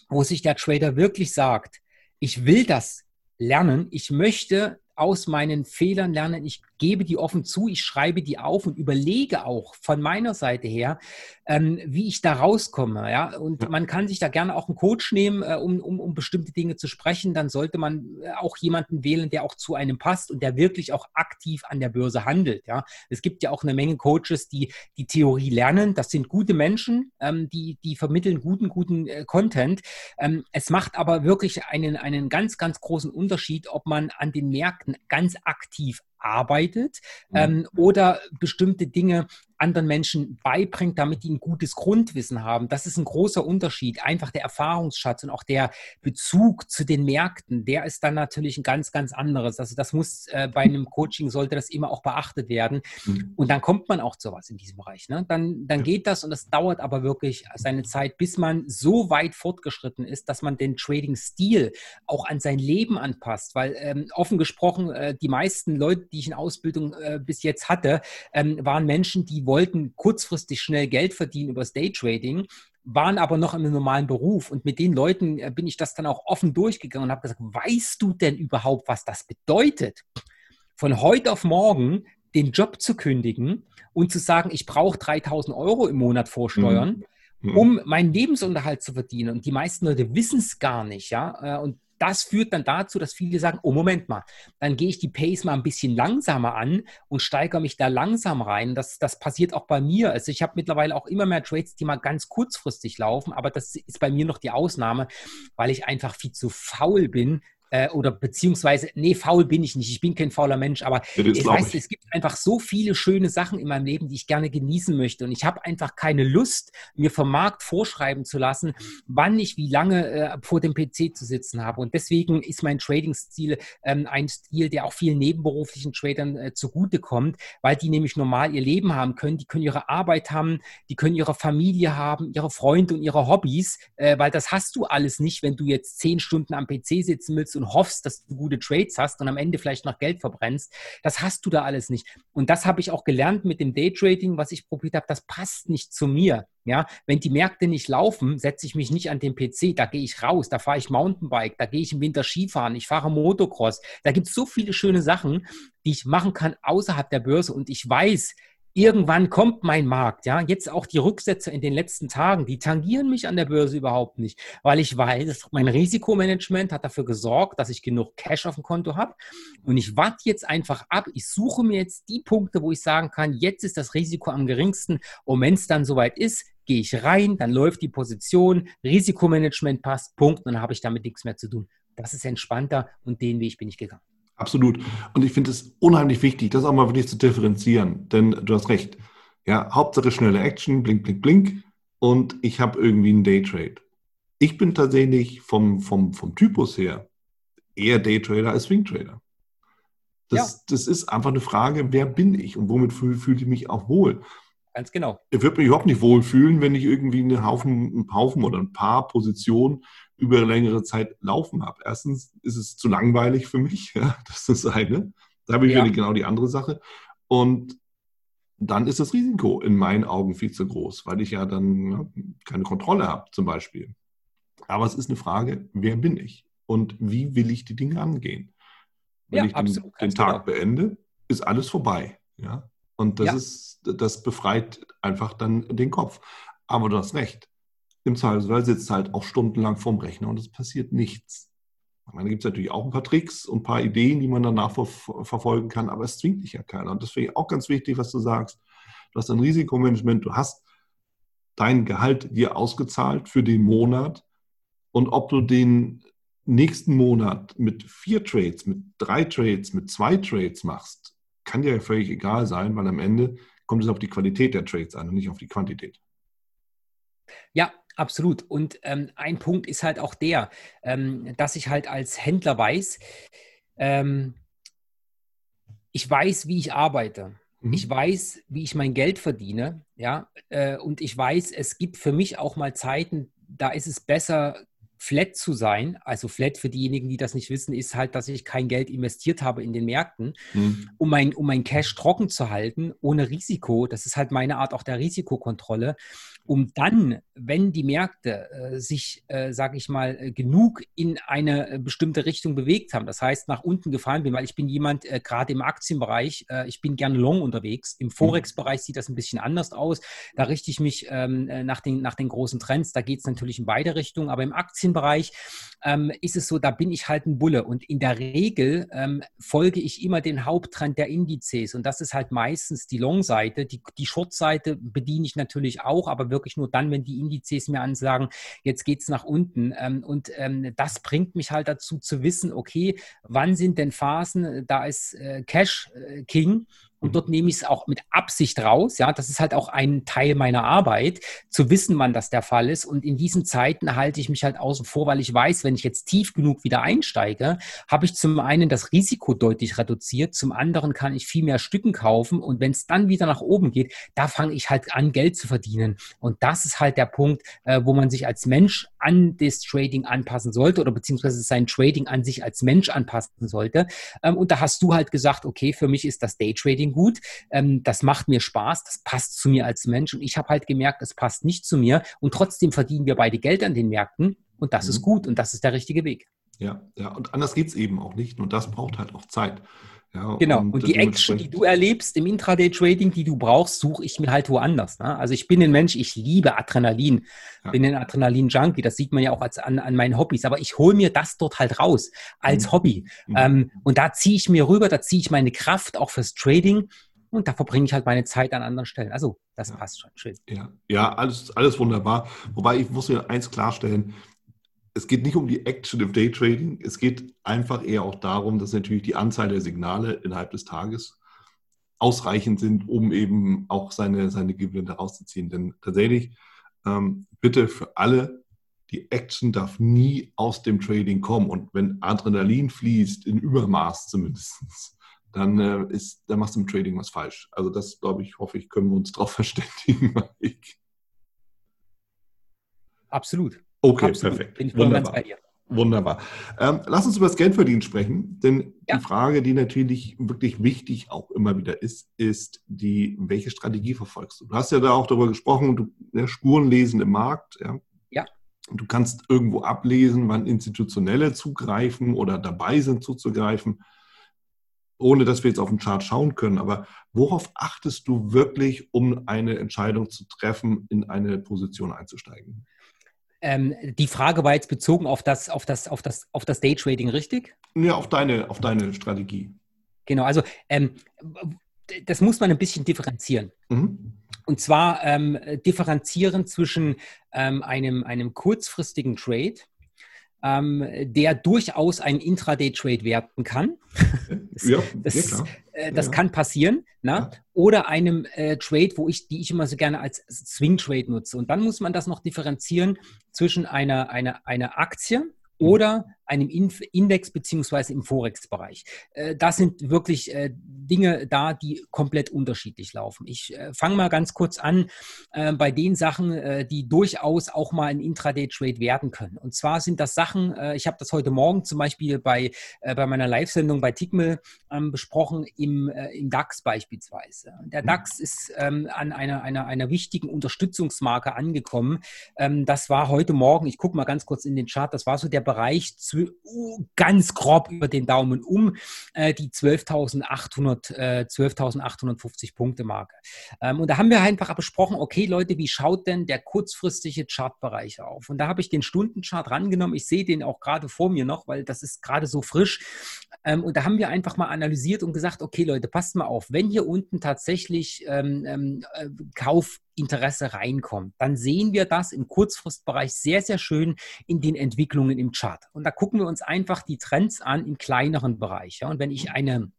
wo sich der Trader wirklich sagt, ich will das lernen, ich möchte aus meinen Fehlern lernen, ich gebe die offen zu, ich schreibe die auf und überlege auch von meiner Seite her, ähm, wie ich da rauskomme. Ja? Und man kann sich da gerne auch einen Coach nehmen, äh, um, um, um bestimmte Dinge zu sprechen. Dann sollte man äh, auch jemanden wählen, der auch zu einem passt und der wirklich auch aktiv an der Börse handelt. Ja? Es gibt ja auch eine Menge Coaches, die die Theorie lernen. Das sind gute Menschen, ähm, die, die vermitteln guten, guten äh, Content. Ähm, es macht aber wirklich einen, einen ganz, ganz großen Unterschied, ob man an den Märkten ganz aktiv arbeitet mhm. ähm, oder bestimmte Dinge anderen Menschen beibringt, damit die ein gutes Grundwissen haben. Das ist ein großer Unterschied. Einfach der Erfahrungsschatz und auch der Bezug zu den Märkten, der ist dann natürlich ein ganz, ganz anderes. Also das muss äh, bei einem Coaching sollte das immer auch beachtet werden. Mhm. Und dann kommt man auch zu was in diesem Bereich. Ne? Dann, dann geht das und das dauert aber wirklich seine Zeit, bis man so weit fortgeschritten ist, dass man den Trading-Stil auch an sein Leben anpasst. Weil ähm, offen gesprochen, äh, die meisten Leute, die ich in Ausbildung äh, bis jetzt hatte, ähm, waren Menschen, die wollten kurzfristig schnell Geld verdienen über das Daytrading, waren aber noch in einem normalen Beruf. Und mit den Leuten äh, bin ich das dann auch offen durchgegangen und habe gesagt, weißt du denn überhaupt, was das bedeutet? Von heute auf morgen den Job zu kündigen und zu sagen, ich brauche 3000 Euro im Monat vorsteuern, mhm. mhm. um meinen Lebensunterhalt zu verdienen. Und die meisten Leute wissen es gar nicht, ja. Äh, und das führt dann dazu, dass viele sagen, oh Moment mal, dann gehe ich die Pace mal ein bisschen langsamer an und steigere mich da langsam rein. Das, das passiert auch bei mir. Also ich habe mittlerweile auch immer mehr Trades, die mal ganz kurzfristig laufen, aber das ist bei mir noch die Ausnahme, weil ich einfach viel zu faul bin, äh, oder beziehungsweise, nee, faul bin ich nicht, ich bin kein fauler Mensch, aber ja, ich weiß, es gibt einfach so viele schöne Sachen in meinem Leben, die ich gerne genießen möchte. Und ich habe einfach keine Lust, mir vom Markt vorschreiben zu lassen, wann ich wie lange äh, vor dem PC zu sitzen habe. Und deswegen ist mein Trading-Stil ähm, ein Stil, der auch vielen nebenberuflichen Tradern äh, zugutekommt, weil die nämlich normal ihr Leben haben können, die können ihre Arbeit haben, die können ihre Familie haben, ihre Freunde und ihre Hobbys, äh, weil das hast du alles nicht, wenn du jetzt zehn Stunden am PC sitzen willst und und hoffst, dass du gute Trades hast und am Ende vielleicht noch Geld verbrennst. Das hast du da alles nicht. Und das habe ich auch gelernt mit dem Daytrading, was ich probiert habe. Das passt nicht zu mir. Ja, wenn die Märkte nicht laufen, setze ich mich nicht an den PC, da gehe ich raus, da fahre ich Mountainbike, da gehe ich im Winter Skifahren, ich fahre Motocross. Da gibt es so viele schöne Sachen, die ich machen kann außerhalb der Börse und ich weiß, irgendwann kommt mein Markt, ja. Jetzt auch die Rücksätze in den letzten Tagen, die tangieren mich an der Börse überhaupt nicht, weil ich weiß, mein Risikomanagement hat dafür gesorgt, dass ich genug Cash auf dem Konto habe und ich warte jetzt einfach ab. Ich suche mir jetzt die Punkte, wo ich sagen kann, jetzt ist das Risiko am geringsten und wenn es dann soweit ist, gehe ich rein, dann läuft die Position, Risikomanagement passt, Punkt, und dann habe ich damit nichts mehr zu tun. Das ist entspannter und den Weg bin ich gegangen. Absolut. Und ich finde es unheimlich wichtig, das auch mal wirklich zu differenzieren. Denn du hast recht. Ja, Hauptsache schnelle Action, blink, blink, blink. Und ich habe irgendwie einen Daytrade. Ich bin tatsächlich vom, vom, vom Typus her eher Daytrader als Swingtrader. Das, ja. das ist einfach eine Frage, wer bin ich und womit fühle fühl ich mich auch wohl. Ganz genau. Ich würde mich überhaupt nicht wohlfühlen, wenn ich irgendwie einen Haufen, einen Haufen oder ein paar Positionen über längere Zeit laufen habe. Erstens ist es zu langweilig für mich, [LAUGHS] ja, das ist das eine. Da habe ich ja. genau die andere Sache. Und dann ist das Risiko in meinen Augen viel zu groß, weil ich ja dann keine Kontrolle habe, zum Beispiel. Aber es ist eine Frage, wer bin ich und wie will ich die Dinge angehen? Wenn ja, ich den, den Tag genau. beende, ist alles vorbei. Ja? Und das ja. ist, das befreit einfach dann den Kopf. Aber du hast recht. Im Zweifelsfall sitzt halt auch stundenlang vorm Rechner und es passiert nichts. Ich meine, da gibt es natürlich auch ein paar Tricks und ein paar Ideen, die man danach ver verfolgen kann, aber es zwingt dich ja keiner. Und das finde ich auch ganz wichtig, was du sagst. Du hast ein Risikomanagement, du hast dein Gehalt dir ausgezahlt für den Monat und ob du den nächsten Monat mit vier Trades, mit drei Trades, mit zwei Trades machst, kann dir ja völlig egal sein, weil am Ende kommt es auf die Qualität der Trades an und nicht auf die Quantität. Ja, absolut. Und ähm, ein Punkt ist halt auch der, ähm, dass ich halt als Händler weiß, ähm, ich weiß, wie ich arbeite. Mhm. Ich weiß, wie ich mein Geld verdiene, ja, äh, und ich weiß, es gibt für mich auch mal Zeiten, da ist es besser, flat zu sein. Also flat für diejenigen, die das nicht wissen, ist halt, dass ich kein Geld investiert habe in den Märkten, mhm. um, mein, um mein Cash trocken zu halten, ohne Risiko. Das ist halt meine Art auch der Risikokontrolle. Um dann, wenn die Märkte äh, sich, äh, sage ich mal, äh, genug in eine äh, bestimmte Richtung bewegt haben, das heißt nach unten gefallen bin, weil ich bin jemand, äh, gerade im Aktienbereich, äh, ich bin gerne long unterwegs. Im mhm. Forex-Bereich sieht das ein bisschen anders aus. Da richte ich mich ähm, nach, den, nach den großen Trends. Da geht es natürlich in beide Richtungen, aber im Aktienbereich ähm, ist es so, da bin ich halt ein Bulle und in der Regel ähm, folge ich immer den Haupttrend der Indizes und das ist halt meistens die Long-Seite. Die, die Short-Seite bediene ich natürlich auch, aber wirklich nur dann, wenn die Indizes mir ansagen, jetzt geht es nach unten. Ähm, und ähm, das bringt mich halt dazu zu wissen, okay, wann sind denn Phasen, da ist äh, Cash äh, King und dort nehme ich es auch mit Absicht raus. Ja, das ist halt auch ein Teil meiner Arbeit, zu wissen, wann das der Fall ist. Und in diesen Zeiten halte ich mich halt außen vor, weil ich weiß, wenn ich jetzt tief genug wieder einsteige, habe ich zum einen das Risiko deutlich reduziert, zum anderen kann ich viel mehr Stücken kaufen. Und wenn es dann wieder nach oben geht, da fange ich halt an, Geld zu verdienen. Und das ist halt der Punkt, äh, wo man sich als Mensch an das Trading anpassen sollte oder beziehungsweise sein Trading an sich als Mensch anpassen sollte. Ähm, und da hast du halt gesagt, okay, für mich ist das Daytrading gut, ähm, das macht mir Spaß, das passt zu mir als Mensch und ich habe halt gemerkt, es passt nicht zu mir und trotzdem verdienen wir beide Geld an den Märkten und das mhm. ist gut und das ist der richtige Weg. Ja, ja, und anders geht es eben auch nicht. Und das braucht halt auch Zeit. Ja, genau. Und, und die Action, die du erlebst im Intraday-Trading, die du brauchst, suche ich mir halt woanders. Ne? Also ich bin ein Mensch, ich liebe Adrenalin, ja. bin ein Adrenalin-Junkie. Das sieht man ja auch als, an, an meinen Hobbys. Aber ich hole mir das dort halt raus als mhm. Hobby. Mhm. Ähm, und da ziehe ich mir rüber, da ziehe ich meine Kraft auch fürs Trading. Und da verbringe ich halt meine Zeit an anderen Stellen. Also das ja. passt schon. Schön. Ja, ja alles, alles wunderbar. Wobei ich muss mir eins klarstellen es geht nicht um die Action im Daytrading, es geht einfach eher auch darum, dass natürlich die Anzahl der Signale innerhalb des Tages ausreichend sind, um eben auch seine, seine Gewinne ziehen. Denn tatsächlich, ähm, bitte für alle, die Action darf nie aus dem Trading kommen. Und wenn Adrenalin fließt, in Übermaß zumindest, dann, äh, ist, dann machst du im Trading was falsch. Also das, glaube ich, hoffe ich, können wir uns darauf [LAUGHS] verständigen. Absolut. Okay, Absolut. perfekt. Bin ich voll ganz bei dir. Wunderbar. Ähm, lass uns über das Geldverdienen sprechen, denn ja. die Frage, die natürlich wirklich wichtig auch immer wieder ist, ist die, welche Strategie verfolgst du? Du hast ja da auch darüber gesprochen, du ne, Spuren lesen im Markt, ja. ja. Du kannst irgendwo ablesen, wann Institutionelle zugreifen oder dabei sind zuzugreifen, ohne dass wir jetzt auf den Chart schauen können. Aber worauf achtest du wirklich, um eine Entscheidung zu treffen, in eine Position einzusteigen? Ähm, die Frage war jetzt bezogen auf das, auf das, auf das, auf das Daytrading, richtig? Ja, auf deine, auf deine Strategie. Genau, also ähm, das muss man ein bisschen differenzieren. Mhm. Und zwar ähm, differenzieren zwischen ähm, einem, einem kurzfristigen Trade, ähm, der durchaus ein Intraday-Trade werden kann. [LAUGHS] das, ja, das, ja, äh, das ja. kann passieren. Na? Oder einem äh, Trade, wo ich, die ich immer so gerne als Swing-Trade nutze. Und dann muss man das noch differenzieren zwischen einer, einer, einer Aktie mhm. oder einem Index beziehungsweise im Forex-Bereich. Äh, das sind wirklich äh, Dinge da, die komplett unterschiedlich laufen. Ich äh, fange mal ganz kurz an bei den Sachen, die durchaus auch mal ein Intraday-Trade werden können. Und zwar sind das Sachen, ich habe das heute Morgen zum Beispiel bei, bei meiner Live-Sendung bei Tickmill ähm, besprochen, im, im DAX beispielsweise. Der mhm. DAX ist ähm, an einer, einer, einer wichtigen Unterstützungsmarke angekommen. Ähm, das war heute Morgen, ich gucke mal ganz kurz in den Chart, das war so der Bereich ganz grob über den Daumen um äh, die 12.800, äh, 12.850 Punkte Marke. Ähm, und da haben wir einfach besprochen, okay Leute, wie schaut denn der kurzfristige Chartbereich auf? Und da habe ich den Stundenchart rangenommen. Ich sehe den auch gerade vor mir noch, weil das ist gerade so frisch. Ähm, und da haben wir einfach mal analysiert und gesagt, okay Leute, passt mal auf, wenn hier unten tatsächlich ähm, ähm äh, Kauf Interesse reinkommt, dann sehen wir das im Kurzfristbereich sehr, sehr schön in den Entwicklungen im Chart. Und da gucken wir uns einfach die Trends an im kleineren Bereich. Und wenn ich eine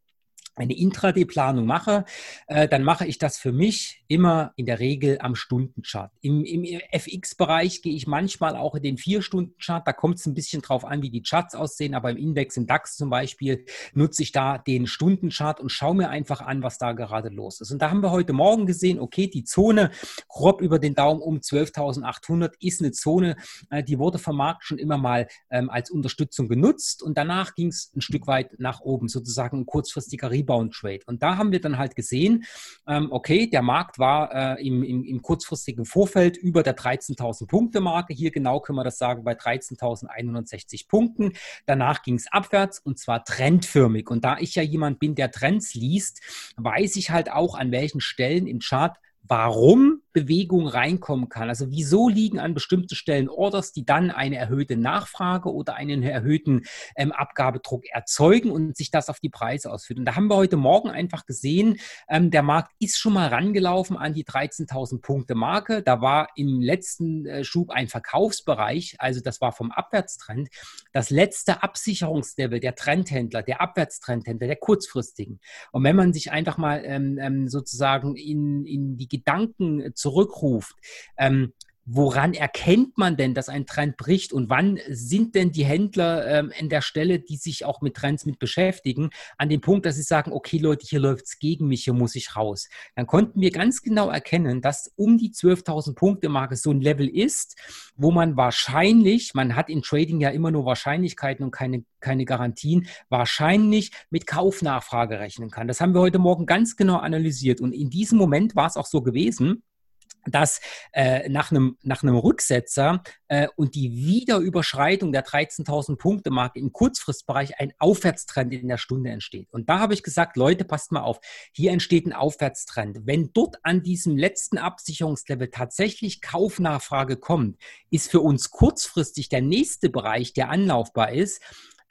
eine Intraday-Planung mache, äh, dann mache ich das für mich immer in der Regel am Stundenchart. Im, im FX-Bereich gehe ich manchmal auch in den Vier-Stunden-Chart. Da kommt es ein bisschen drauf an, wie die Charts aussehen. Aber im Index, im DAX zum Beispiel, nutze ich da den Stundenchart und schaue mir einfach an, was da gerade los ist. Und da haben wir heute Morgen gesehen, okay, die Zone grob über den Daumen um 12.800 ist eine Zone, äh, die wurde vom Markt schon immer mal ähm, als Unterstützung genutzt. Und danach ging es ein Stück weit nach oben, sozusagen ein kurzfristiger Rebound Trade. Und da haben wir dann halt gesehen, ähm, okay, der Markt war äh, im, im, im, kurzfristigen Vorfeld über der 13.000 Punkte Marke. Hier genau können wir das sagen bei 13.160 Punkten. Danach ging es abwärts und zwar trendförmig. Und da ich ja jemand bin, der Trends liest, weiß ich halt auch, an welchen Stellen im Chart warum Bewegung reinkommen kann. Also wieso liegen an bestimmten Stellen Orders, die dann eine erhöhte Nachfrage oder einen erhöhten ähm, Abgabedruck erzeugen und sich das auf die Preise ausführt. Und da haben wir heute Morgen einfach gesehen, ähm, der Markt ist schon mal rangelaufen an die 13.000 Punkte Marke. Da war im letzten äh, Schub ein Verkaufsbereich, also das war vom Abwärtstrend. Das letzte Absicherungslevel der Trendhändler, der Abwärtstrendhändler, der kurzfristigen. Und wenn man sich einfach mal ähm, ähm sozusagen in, in die Gedanken zurückruft. Ähm, Woran erkennt man denn, dass ein Trend bricht und wann sind denn die Händler ähm, in der Stelle, die sich auch mit Trends mit beschäftigen, an dem Punkt, dass sie sagen, okay Leute, hier läuft es gegen mich, hier muss ich raus. Dann konnten wir ganz genau erkennen, dass um die 12.000 Punkte Marke so ein Level ist, wo man wahrscheinlich, man hat in Trading ja immer nur Wahrscheinlichkeiten und keine, keine Garantien, wahrscheinlich mit Kaufnachfrage rechnen kann. Das haben wir heute Morgen ganz genau analysiert und in diesem Moment war es auch so gewesen, dass äh, nach, einem, nach einem Rücksetzer äh, und die Wiederüberschreitung der 13.000 Punkte Marke im Kurzfristbereich ein Aufwärtstrend in der Stunde entsteht. Und da habe ich gesagt, Leute, passt mal auf, hier entsteht ein Aufwärtstrend. Wenn dort an diesem letzten Absicherungslevel tatsächlich Kaufnachfrage kommt, ist für uns kurzfristig der nächste Bereich, der anlaufbar ist,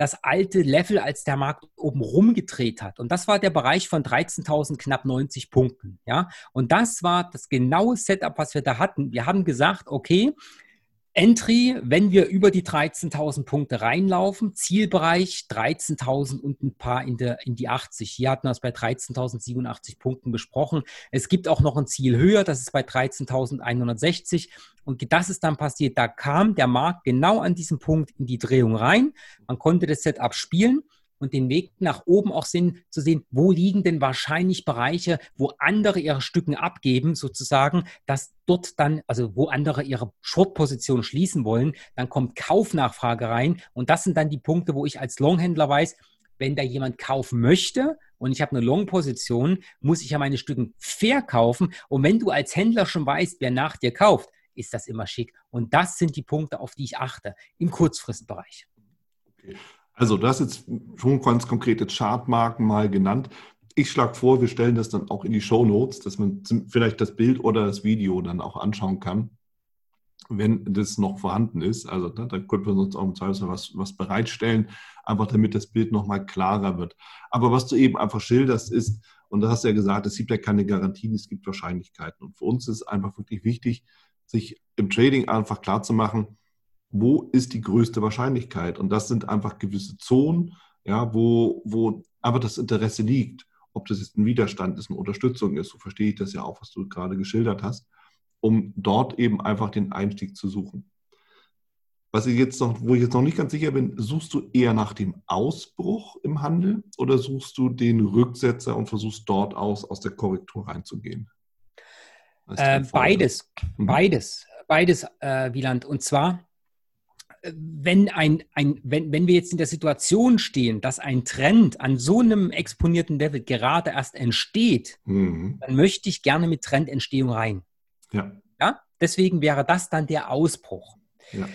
das alte Level, als der Markt oben rumgedreht hat. Und das war der Bereich von 13.000 knapp 90 Punkten. Ja, und das war das genaue Setup, was wir da hatten. Wir haben gesagt, okay, Entry, wenn wir über die 13.000 Punkte reinlaufen, Zielbereich 13.000 und ein paar in, der, in die 80. Hier hatten wir es bei 13.087 Punkten besprochen. Es gibt auch noch ein Ziel höher, das ist bei 13.160. Und das ist dann passiert. Da kam der Markt genau an diesem Punkt in die Drehung rein. Man konnte das Setup spielen und den Weg nach oben auch sehen, zu sehen, wo liegen denn wahrscheinlich Bereiche, wo andere ihre Stücken abgeben, sozusagen, dass dort dann, also wo andere ihre Short-Position schließen wollen, dann kommt Kaufnachfrage rein. Und das sind dann die Punkte, wo ich als Longhändler weiß, wenn da jemand kaufen möchte und ich habe eine Long-Position, muss ich ja meine Stücken verkaufen. Und wenn du als Händler schon weißt, wer nach dir kauft, ist das immer schick. Und das sind die Punkte, auf die ich achte im Kurzfristbereich. Okay. Also, das ist schon ganz konkrete Chartmarken mal genannt. Ich schlage vor, wir stellen das dann auch in die Show Notes, dass man vielleicht das Bild oder das Video dann auch anschauen kann, wenn das noch vorhanden ist. Also da, da könnte man uns auch im Zweifelsfall was, was bereitstellen, einfach damit das Bild nochmal klarer wird. Aber was du eben einfach schilderst, ist, und da hast du ja gesagt, es gibt ja keine Garantien, es gibt Wahrscheinlichkeiten. Und für uns ist einfach wirklich wichtig, sich im Trading einfach klar zu machen, wo ist die größte Wahrscheinlichkeit? Und das sind einfach gewisse Zonen, ja, wo, wo aber das Interesse liegt. Ob das jetzt ein Widerstand ist, eine Unterstützung ist, so verstehe ich das ja auch, was du gerade geschildert hast, um dort eben einfach den Einstieg zu suchen. Was ich jetzt noch, wo ich jetzt noch nicht ganz sicher bin, suchst du eher nach dem Ausbruch im Handel oder suchst du den Rücksetzer und versuchst dort aus, aus der Korrektur reinzugehen? Äh, beides, mhm. beides, beides, äh, Wieland. Und zwar, wenn, ein, ein, wenn, wenn wir jetzt in der Situation stehen, dass ein Trend an so einem exponierten Level gerade erst entsteht, mhm. dann möchte ich gerne mit Trendentstehung rein. Ja. ja. Deswegen wäre das dann der Ausbruch. Ja.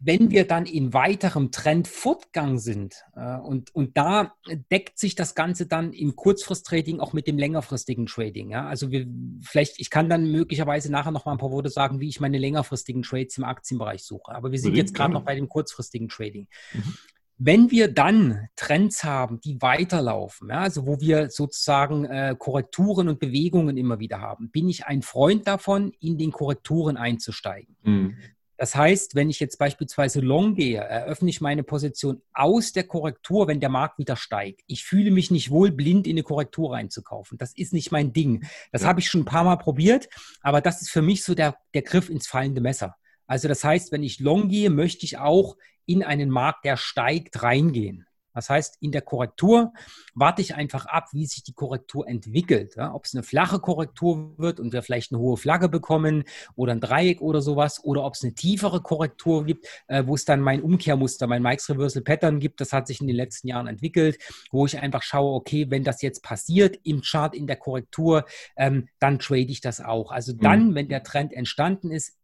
Wenn wir dann in weiterem Trendfortgang sind äh, und, und da deckt sich das Ganze dann im Kurzfrist-Trading auch mit dem längerfristigen Trading. Ja? Also wir, vielleicht, ich kann dann möglicherweise nachher noch mal ein paar Worte sagen, wie ich meine längerfristigen Trades im Aktienbereich suche. Aber wir sind jetzt gerade noch bei dem kurzfristigen Trading. Mhm. Wenn wir dann Trends haben, die weiterlaufen, ja, also wo wir sozusagen äh, Korrekturen und Bewegungen immer wieder haben, bin ich ein Freund davon, in den Korrekturen einzusteigen. Mhm. Das heißt, wenn ich jetzt beispielsweise long gehe, eröffne ich meine Position aus der Korrektur, wenn der Markt wieder steigt. Ich fühle mich nicht wohl, blind in eine Korrektur reinzukaufen. Das ist nicht mein Ding. Das ja. habe ich schon ein paar Mal probiert, aber das ist für mich so der, der Griff ins fallende Messer. Also das heißt, wenn ich long gehe, möchte ich auch in einen Markt, der steigt, reingehen. Das heißt, in der Korrektur warte ich einfach ab, wie sich die Korrektur entwickelt. Ja? Ob es eine flache Korrektur wird und wir vielleicht eine hohe Flagge bekommen oder ein Dreieck oder sowas, oder ob es eine tiefere Korrektur gibt, äh, wo es dann mein Umkehrmuster, mein Mike's Reversal Pattern gibt. Das hat sich in den letzten Jahren entwickelt, wo ich einfach schaue, okay, wenn das jetzt passiert im Chart, in der Korrektur, ähm, dann trade ich das auch. Also dann, mhm. wenn der Trend entstanden ist,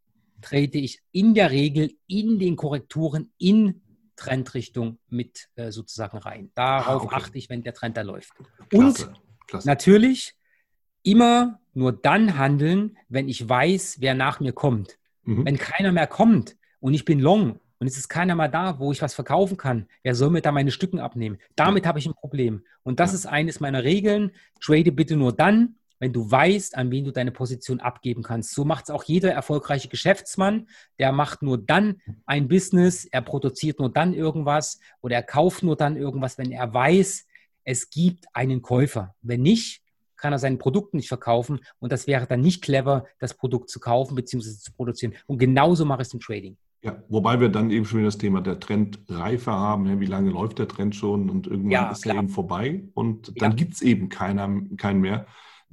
trete ich in der Regel in den Korrekturen in Trendrichtung mit äh, sozusagen rein. Darauf ah, okay. achte ich, wenn der Trend da läuft. Klasse, Und klasse. natürlich immer nur dann handeln, wenn ich weiß, wer nach mir kommt. Mhm. Wenn keiner mehr kommt und ich bin long und es ist keiner mehr da, wo ich was verkaufen kann, wer soll mir da meine Stücken abnehmen? Damit ja. habe ich ein Problem. Und das ja. ist eines meiner Regeln. Trade bitte nur dann, wenn du weißt, an wen du deine Position abgeben kannst. So macht es auch jeder erfolgreiche Geschäftsmann. Der macht nur dann ein Business, er produziert nur dann irgendwas oder er kauft nur dann irgendwas, wenn er weiß, es gibt einen Käufer. Wenn nicht, kann er sein Produkt nicht verkaufen und das wäre dann nicht clever, das Produkt zu kaufen bzw. zu produzieren. Und genauso mache ich es im Trading. Ja, wobei wir dann eben schon wieder das Thema der Trendreife haben. Wie lange läuft der Trend schon und irgendwann ja, ist er eben vorbei und dann ja. gibt es eben keiner, keinen mehr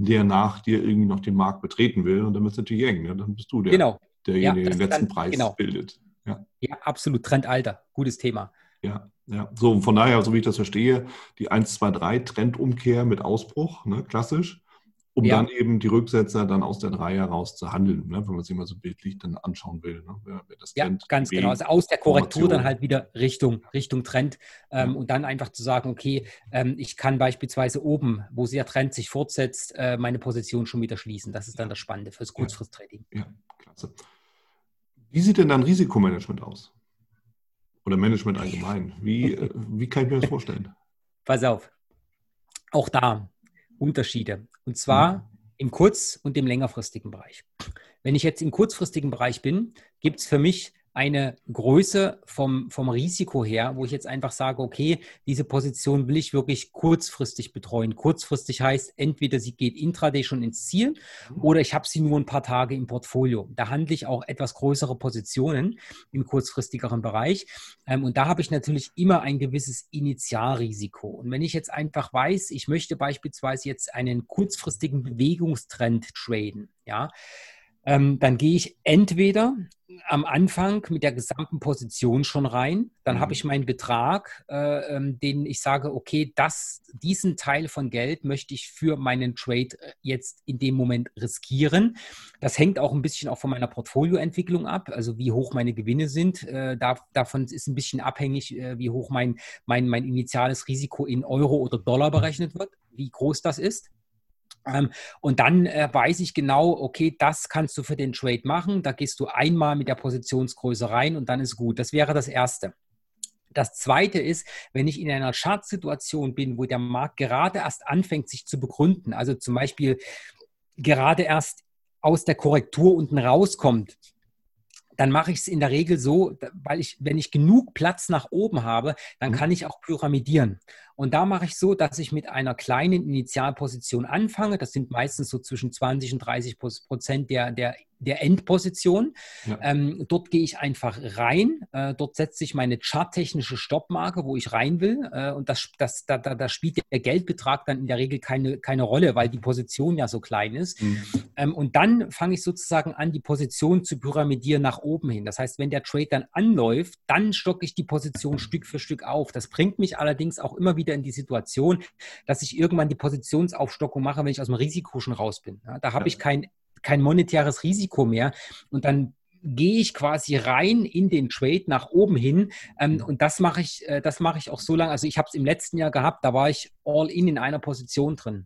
der nach dir irgendwie noch den Markt betreten will. Und dann wird es natürlich eng. Ne? Dann bist du der, genau. derjenige, der den letzten dann, Preis genau. bildet. Ja. ja, absolut. Trendalter. Gutes Thema. Ja, ja. So, von daher, so wie ich das verstehe, die 1, 2, 3 Trendumkehr mit Ausbruch, ne, klassisch um ja. dann eben die Rücksetzer dann aus der 3 heraus zu handeln, ne, wenn man sich mal so bildlich dann anschauen will. Ne, wer, wer ja, kennt, ganz genau. Also aus der Korrektur dann halt wieder Richtung, Richtung Trend ähm, ja. und dann einfach zu sagen, okay, ähm, ich kann beispielsweise oben, wo der Trend sich fortsetzt, äh, meine Position schon wieder schließen. Das ist dann das Spannende fürs Kurzfristtrading. Ja, klasse. Wie sieht denn dann Risikomanagement aus? Oder Management allgemein? Wie, äh, wie kann ich mir das vorstellen? [LAUGHS] Pass auf. Auch da Unterschiede. Und zwar mhm. im kurz- und im längerfristigen Bereich. Wenn ich jetzt im kurzfristigen Bereich bin, gibt es für mich eine Größe vom, vom Risiko her, wo ich jetzt einfach sage, okay, diese Position will ich wirklich kurzfristig betreuen. Kurzfristig heißt, entweder sie geht intraday schon ins Ziel mhm. oder ich habe sie nur ein paar Tage im Portfolio. Da handle ich auch etwas größere Positionen im kurzfristigeren Bereich. Ähm, und da habe ich natürlich immer ein gewisses Initialrisiko. Und wenn ich jetzt einfach weiß, ich möchte beispielsweise jetzt einen kurzfristigen Bewegungstrend traden, ja, ähm, dann gehe ich entweder am Anfang mit der gesamten Position schon rein. Dann mhm. habe ich meinen Betrag, äh, ähm, den ich sage, okay, das, diesen Teil von Geld möchte ich für meinen Trade äh, jetzt in dem Moment riskieren. Das hängt auch ein bisschen auch von meiner Portfolioentwicklung ab, also wie hoch meine Gewinne sind. Äh, da, davon ist ein bisschen abhängig, äh, wie hoch mein, mein, mein initiales Risiko in Euro oder Dollar berechnet wird, wie groß das ist. Ähm, und dann äh, weiß ich genau, okay, das kannst du für den Trade machen. Da gehst du einmal mit der Positionsgröße rein und dann ist gut. Das wäre das Erste. Das zweite ist, wenn ich in einer Chartsituation bin, wo der Markt gerade erst anfängt, sich zu begründen, also zum Beispiel gerade erst aus der Korrektur unten rauskommt, dann mache ich es in der Regel so, weil ich, wenn ich genug Platz nach oben habe, dann mhm. kann ich auch pyramidieren. Und da mache ich so, dass ich mit einer kleinen Initialposition anfange. Das sind meistens so zwischen 20 und 30 Prozent der, der, der Endposition. Ja. Ähm, dort gehe ich einfach rein. Äh, dort setze ich meine charttechnische Stoppmarke, wo ich rein will. Äh, und das, das, da, da, da spielt der Geldbetrag dann in der Regel keine, keine Rolle, weil die Position ja so klein ist. Mhm. Ähm, und dann fange ich sozusagen an, die Position zu pyramidieren nach oben hin. Das heißt, wenn der Trade dann anläuft, dann stocke ich die Position Stück für Stück auf. Das bringt mich allerdings auch immer wieder wieder in die Situation, dass ich irgendwann die Positionsaufstockung mache, wenn ich aus dem Risiko schon raus bin. Ja, da habe ja. ich kein, kein monetäres Risiko mehr und dann gehe ich quasi rein in den Trade nach oben hin. Ähm, und das mache ich, äh, das mache ich auch so lange. Also ich habe es im letzten Jahr gehabt, da war ich all in in einer Position drin.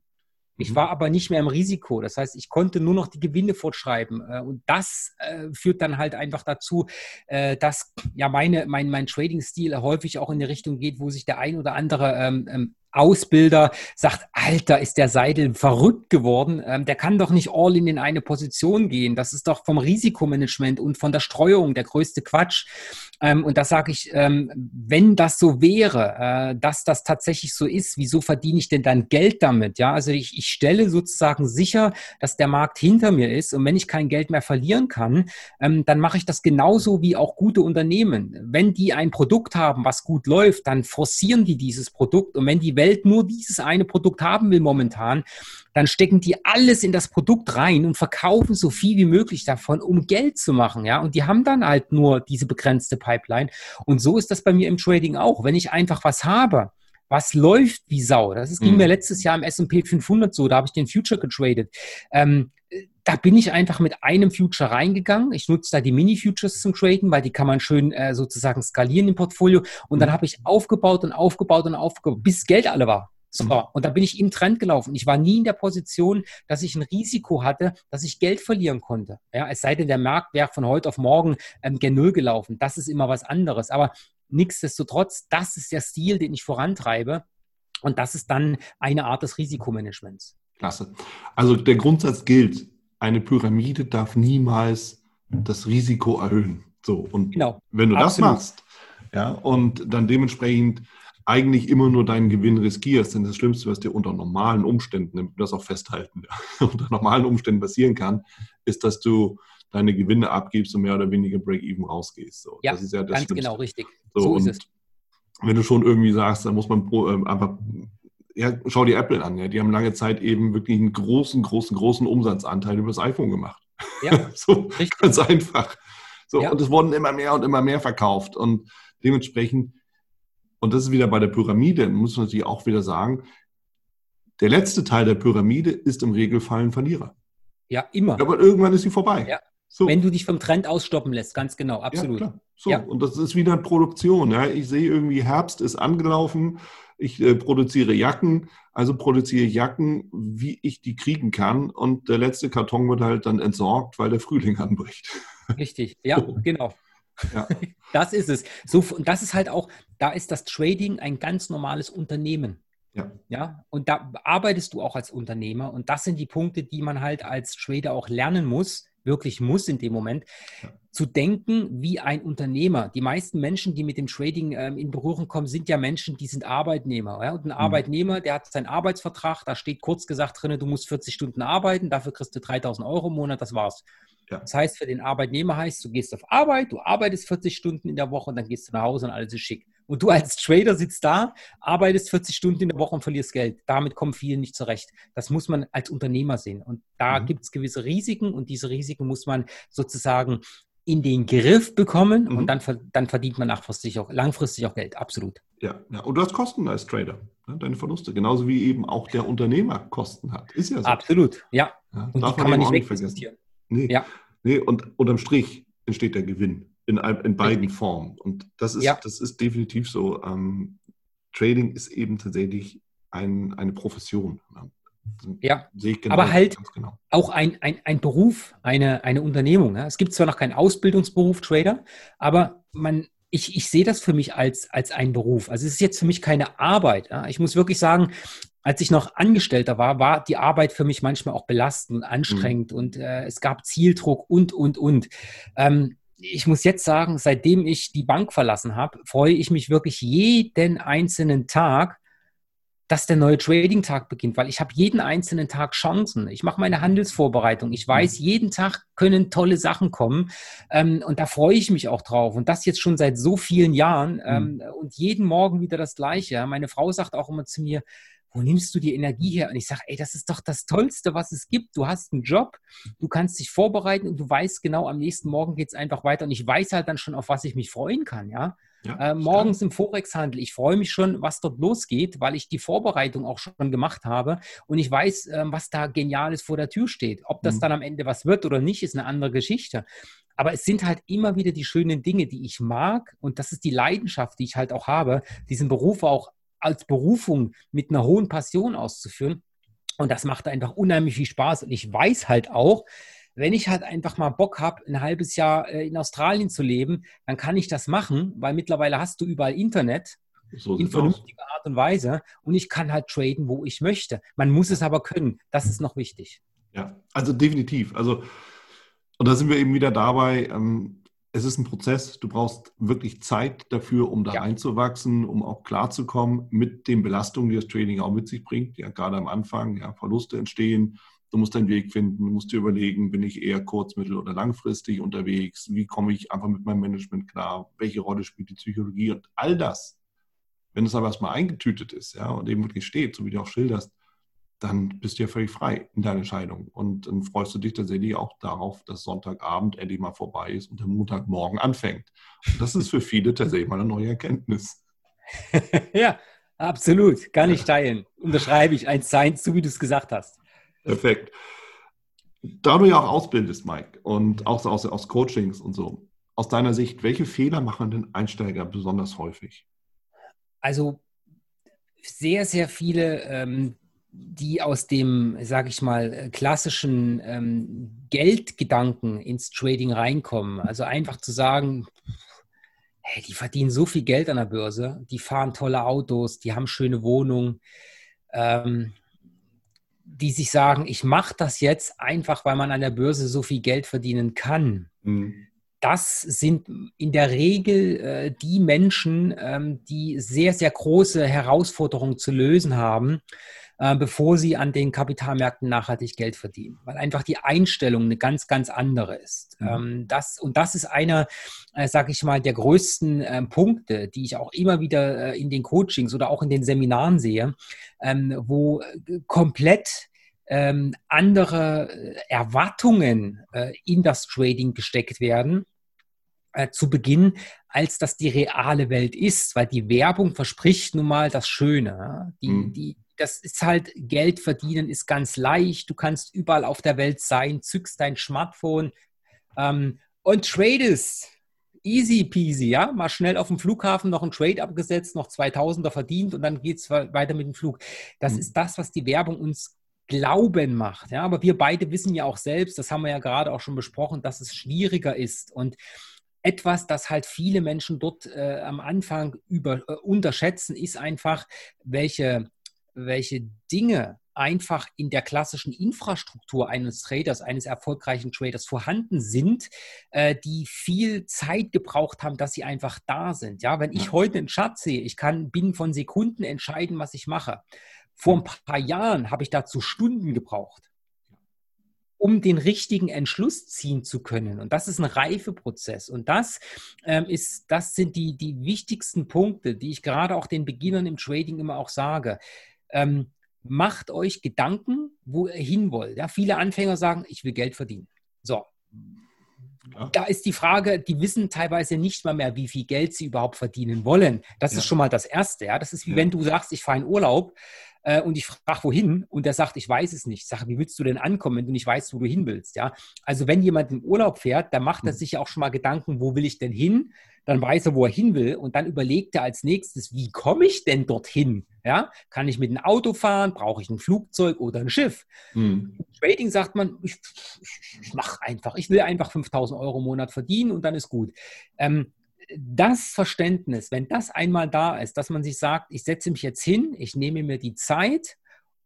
Ich mhm. war aber nicht mehr im Risiko. Das heißt, ich konnte nur noch die Gewinne fortschreiben. Äh, und das äh, führt dann halt einfach dazu, äh, dass ja meine, mein, mein Trading-Stil häufig auch in die Richtung geht, wo sich der ein oder andere ähm, ähm Ausbilder sagt, Alter, ist der Seidel verrückt geworden. Ähm, der kann doch nicht all in in eine Position gehen. Das ist doch vom Risikomanagement und von der Streuung der größte Quatsch. Ähm, und da sage ich, ähm, wenn das so wäre, äh, dass das tatsächlich so ist, wieso verdiene ich denn dann Geld damit? Ja, also ich, ich stelle sozusagen sicher, dass der Markt hinter mir ist. Und wenn ich kein Geld mehr verlieren kann, ähm, dann mache ich das genauso wie auch gute Unternehmen. Wenn die ein Produkt haben, was gut läuft, dann forcieren die dieses Produkt. Und wenn die Welt nur dieses eine Produkt haben will momentan, dann stecken die alles in das Produkt rein und verkaufen so viel wie möglich davon, um Geld zu machen. Ja, und die haben dann halt nur diese begrenzte Pipeline. Und so ist das bei mir im Trading auch. Wenn ich einfach was habe, was läuft wie Sau. Das ist, ging mhm. mir letztes Jahr im S&P 500 so, da habe ich den Future getradet. Ähm, da bin ich einfach mit einem Future reingegangen. Ich nutze da die Mini-Futures zum Traden, weil die kann man schön äh, sozusagen skalieren im Portfolio. Und dann mhm. habe ich aufgebaut und aufgebaut und aufgebaut, bis Geld alle war. So, und da bin ich im Trend gelaufen. Ich war nie in der Position, dass ich ein Risiko hatte, dass ich Geld verlieren konnte. Ja, es sei denn, der Markt wäre von heute auf morgen ähm, gen Null gelaufen. Das ist immer was anderes. Aber nichtsdestotrotz, das ist der Stil, den ich vorantreibe. Und das ist dann eine Art des Risikomanagements. Klasse. Also der Grundsatz gilt, eine Pyramide darf niemals das Risiko erhöhen. So, und genau. wenn du Absolut. das machst, ja, und dann dementsprechend eigentlich immer nur deinen Gewinn riskierst, denn das Schlimmste, was dir unter normalen Umständen, das auch festhalten, [LAUGHS] unter normalen Umständen passieren kann, ist, dass du deine Gewinne abgibst und mehr oder weniger Break-Even rausgehst. So, ja, das ist ja das ganz Schlimmste. genau richtig. So, so ist es. Wenn du schon irgendwie sagst, dann muss man äh, einfach, ja, schau dir Apple an, ja, die haben lange Zeit eben wirklich einen großen, großen, großen Umsatzanteil über das iPhone gemacht. Ja, [LAUGHS] so richtig. ganz einfach. So, ja. und es wurden immer mehr und immer mehr verkauft und dementsprechend und das ist wieder bei der Pyramide, muss man natürlich auch wieder sagen, der letzte Teil der Pyramide ist im Regelfall ein Verlierer. Ja, immer. Aber irgendwann ist sie vorbei. Ja. So. Wenn du dich vom Trend ausstoppen lässt, ganz genau, absolut. Ja, so, ja. und das ist wieder eine Produktion. Ja. Ich sehe irgendwie, Herbst ist angelaufen, ich äh, produziere Jacken, also produziere Jacken, wie ich die kriegen kann. Und der letzte Karton wird halt dann entsorgt, weil der Frühling anbricht. Richtig, ja, [LAUGHS] so. genau. Ja. [LAUGHS] Das ist es. So, und das ist halt auch, da ist das Trading ein ganz normales Unternehmen. Ja. ja. Und da arbeitest du auch als Unternehmer. Und das sind die Punkte, die man halt als Trader auch lernen muss, wirklich muss in dem Moment, ja. zu denken wie ein Unternehmer. Die meisten Menschen, die mit dem Trading ähm, in Berührung kommen, sind ja Menschen, die sind Arbeitnehmer. Ja? Und ein mhm. Arbeitnehmer, der hat seinen Arbeitsvertrag, da steht kurz gesagt drin, du musst 40 Stunden arbeiten, dafür kriegst du 3000 Euro im Monat, das war's. Ja. Das heißt, für den Arbeitnehmer heißt, du gehst auf Arbeit, du arbeitest 40 Stunden in der Woche und dann gehst du nach Hause und alles ist schick. Und du als Trader sitzt da, arbeitest 40 Stunden in der Woche und verlierst Geld. Damit kommen viele nicht zurecht. Das muss man als Unternehmer sehen. Und da mhm. gibt es gewisse Risiken und diese Risiken muss man sozusagen in den Griff bekommen mhm. und dann, dann verdient man langfristig auch, langfristig auch Geld. Absolut. Ja, ja, und du hast Kosten als Trader, ne? deine Verluste, genauso wie eben auch der Unternehmer Kosten hat. Ist ja so. Absolut, ja. ja und die kann man nicht wegdiskutieren. Nee. Ja. nee, und unterm Strich entsteht der Gewinn in, in beiden Formen. Und das ist, ja. das ist definitiv so. Ähm, Trading ist eben tatsächlich ein, eine Profession. Ja, genau, aber halt genau. auch ein, ein, ein Beruf, eine, eine Unternehmung. Ja? Es gibt zwar noch keinen Ausbildungsberuf Trader, aber man, ich, ich sehe das für mich als, als einen Beruf. Also es ist jetzt für mich keine Arbeit. Ja? Ich muss wirklich sagen, als ich noch Angestellter war, war die Arbeit für mich manchmal auch belastend und anstrengend mhm. und äh, es gab Zieldruck und, und, und. Ähm, ich muss jetzt sagen, seitdem ich die Bank verlassen habe, freue ich mich wirklich jeden einzelnen Tag, dass der neue Trading-Tag beginnt, weil ich habe jeden einzelnen Tag Chancen. Ich mache meine Handelsvorbereitung. Ich weiß, mhm. jeden Tag können tolle Sachen kommen ähm, und da freue ich mich auch drauf. Und das jetzt schon seit so vielen Jahren ähm, mhm. und jeden Morgen wieder das Gleiche. Meine Frau sagt auch immer zu mir, wo nimmst du die Energie her? Und ich sage, ey, das ist doch das Tollste, was es gibt. Du hast einen Job, du kannst dich vorbereiten und du weißt genau, am nächsten Morgen geht es einfach weiter. Und ich weiß halt dann schon, auf was ich mich freuen kann, ja. ja äh, morgens im Forex-Handel, ich freue mich schon, was dort losgeht, weil ich die Vorbereitung auch schon gemacht habe und ich weiß, äh, was da Geniales vor der Tür steht. Ob das mhm. dann am Ende was wird oder nicht, ist eine andere Geschichte. Aber es sind halt immer wieder die schönen Dinge, die ich mag. Und das ist die Leidenschaft, die ich halt auch habe, diesen Beruf auch als Berufung mit einer hohen Passion auszuführen. Und das macht einfach unheimlich viel Spaß. Und ich weiß halt auch, wenn ich halt einfach mal Bock habe, ein halbes Jahr äh, in Australien zu leben, dann kann ich das machen, weil mittlerweile hast du überall Internet so in vernünftiger aus. Art und Weise und ich kann halt traden, wo ich möchte. Man muss es aber können. Das ist noch wichtig. Ja, also definitiv. Also, und da sind wir eben wieder dabei, ähm, es ist ein Prozess. Du brauchst wirklich Zeit dafür, um da ja. reinzuwachsen, um auch klarzukommen mit den Belastungen, die das Trading auch mit sich bringt. Ja, gerade am Anfang, ja, Verluste entstehen. Du musst deinen Weg finden, du musst dir überlegen, bin ich eher kurz-, mittel- oder langfristig unterwegs? Wie komme ich einfach mit meinem Management klar? Welche Rolle spielt die Psychologie? Und all das, wenn es aber erstmal eingetütet ist, ja, und eben wirklich steht, so wie du auch schilderst, dann bist du ja völlig frei in deiner Entscheidung. Und dann freust du dich tatsächlich auch darauf, dass Sonntagabend endlich mal vorbei ist und der Montagmorgen anfängt. Und das ist für viele tatsächlich mal eine neue Erkenntnis. [LAUGHS] ja, absolut. Kann ich teilen. Unterschreibe ich eins sein, so wie du es gesagt hast. Perfekt. Da du ja auch ausbildest, Mike, und auch so aus, aus Coachings und so, aus deiner Sicht, welche Fehler machen denn Einsteiger besonders häufig? Also sehr, sehr viele ähm, die aus dem, sage ich mal, klassischen ähm, Geldgedanken ins Trading reinkommen. Also einfach zu sagen, hey, die verdienen so viel Geld an der Börse, die fahren tolle Autos, die haben schöne Wohnungen, ähm, die sich sagen, ich mache das jetzt einfach, weil man an der Börse so viel Geld verdienen kann. Mhm. Das sind in der Regel äh, die Menschen, ähm, die sehr, sehr große Herausforderungen zu lösen haben äh, bevor sie an den Kapitalmärkten nachhaltig Geld verdienen, weil einfach die Einstellung eine ganz, ganz andere ist. Mhm. Ähm, das, und das ist einer, äh, sage ich mal, der größten äh, Punkte, die ich auch immer wieder äh, in den Coachings oder auch in den Seminaren sehe, ähm, wo äh, komplett ähm, andere Erwartungen in das Trading gesteckt werden zu Beginn, als das die reale Welt ist, weil die Werbung verspricht nun mal das Schöne. Die, mhm. die, das ist halt, Geld verdienen ist ganz leicht. Du kannst überall auf der Welt sein, zückst dein Smartphone ähm, und tradest. Easy peasy, ja. Mal schnell auf dem Flughafen noch ein Trade abgesetzt, noch 2000er verdient und dann geht es weiter mit dem Flug. Das mhm. ist das, was die Werbung uns glauben macht. Ja, aber wir beide wissen ja auch selbst, das haben wir ja gerade auch schon besprochen, dass es schwieriger ist. Und etwas, das halt viele Menschen dort äh, am Anfang über, äh, unterschätzen, ist einfach, welche welche Dinge einfach in der klassischen Infrastruktur eines Traders, eines erfolgreichen Traders vorhanden sind, äh, die viel Zeit gebraucht haben, dass sie einfach da sind. Ja, wenn ich heute einen Chart sehe, ich kann binnen von Sekunden entscheiden, was ich mache. Vor ein paar Jahren habe ich dazu Stunden gebraucht, um den richtigen Entschluss ziehen zu können. Und das ist ein Reifeprozess. Und das ähm, ist, das sind die, die wichtigsten Punkte, die ich gerade auch den Beginnern im Trading immer auch sage ähm, macht euch Gedanken, wo ihr hin wollt. Ja, viele Anfänger sagen, ich will Geld verdienen. So. Ja. Da ist die Frage, die wissen teilweise nicht mal mehr, wie viel Geld sie überhaupt verdienen wollen. Das ja. ist schon mal das Erste. Ja? Das ist wie ja. wenn du sagst, ich fahre in Urlaub äh, und ich frage, wohin? Und der sagt, ich weiß es nicht. Ich sage, wie willst du denn ankommen, wenn du nicht weißt, wo du hin willst? Ja? Also wenn jemand in Urlaub fährt, dann macht er hm. sich ja auch schon mal Gedanken, wo will ich denn hin? Dann weiß er, wo er hin will und dann überlegt er als nächstes, wie komme ich denn dorthin? Ja? Kann ich mit einem Auto fahren? Brauche ich ein Flugzeug oder ein Schiff? Mhm. Trading sagt man, ich, ich mache einfach. Ich will einfach 5000 Euro im Monat verdienen und dann ist gut. Ähm, das Verständnis, wenn das einmal da ist, dass man sich sagt, ich setze mich jetzt hin, ich nehme mir die Zeit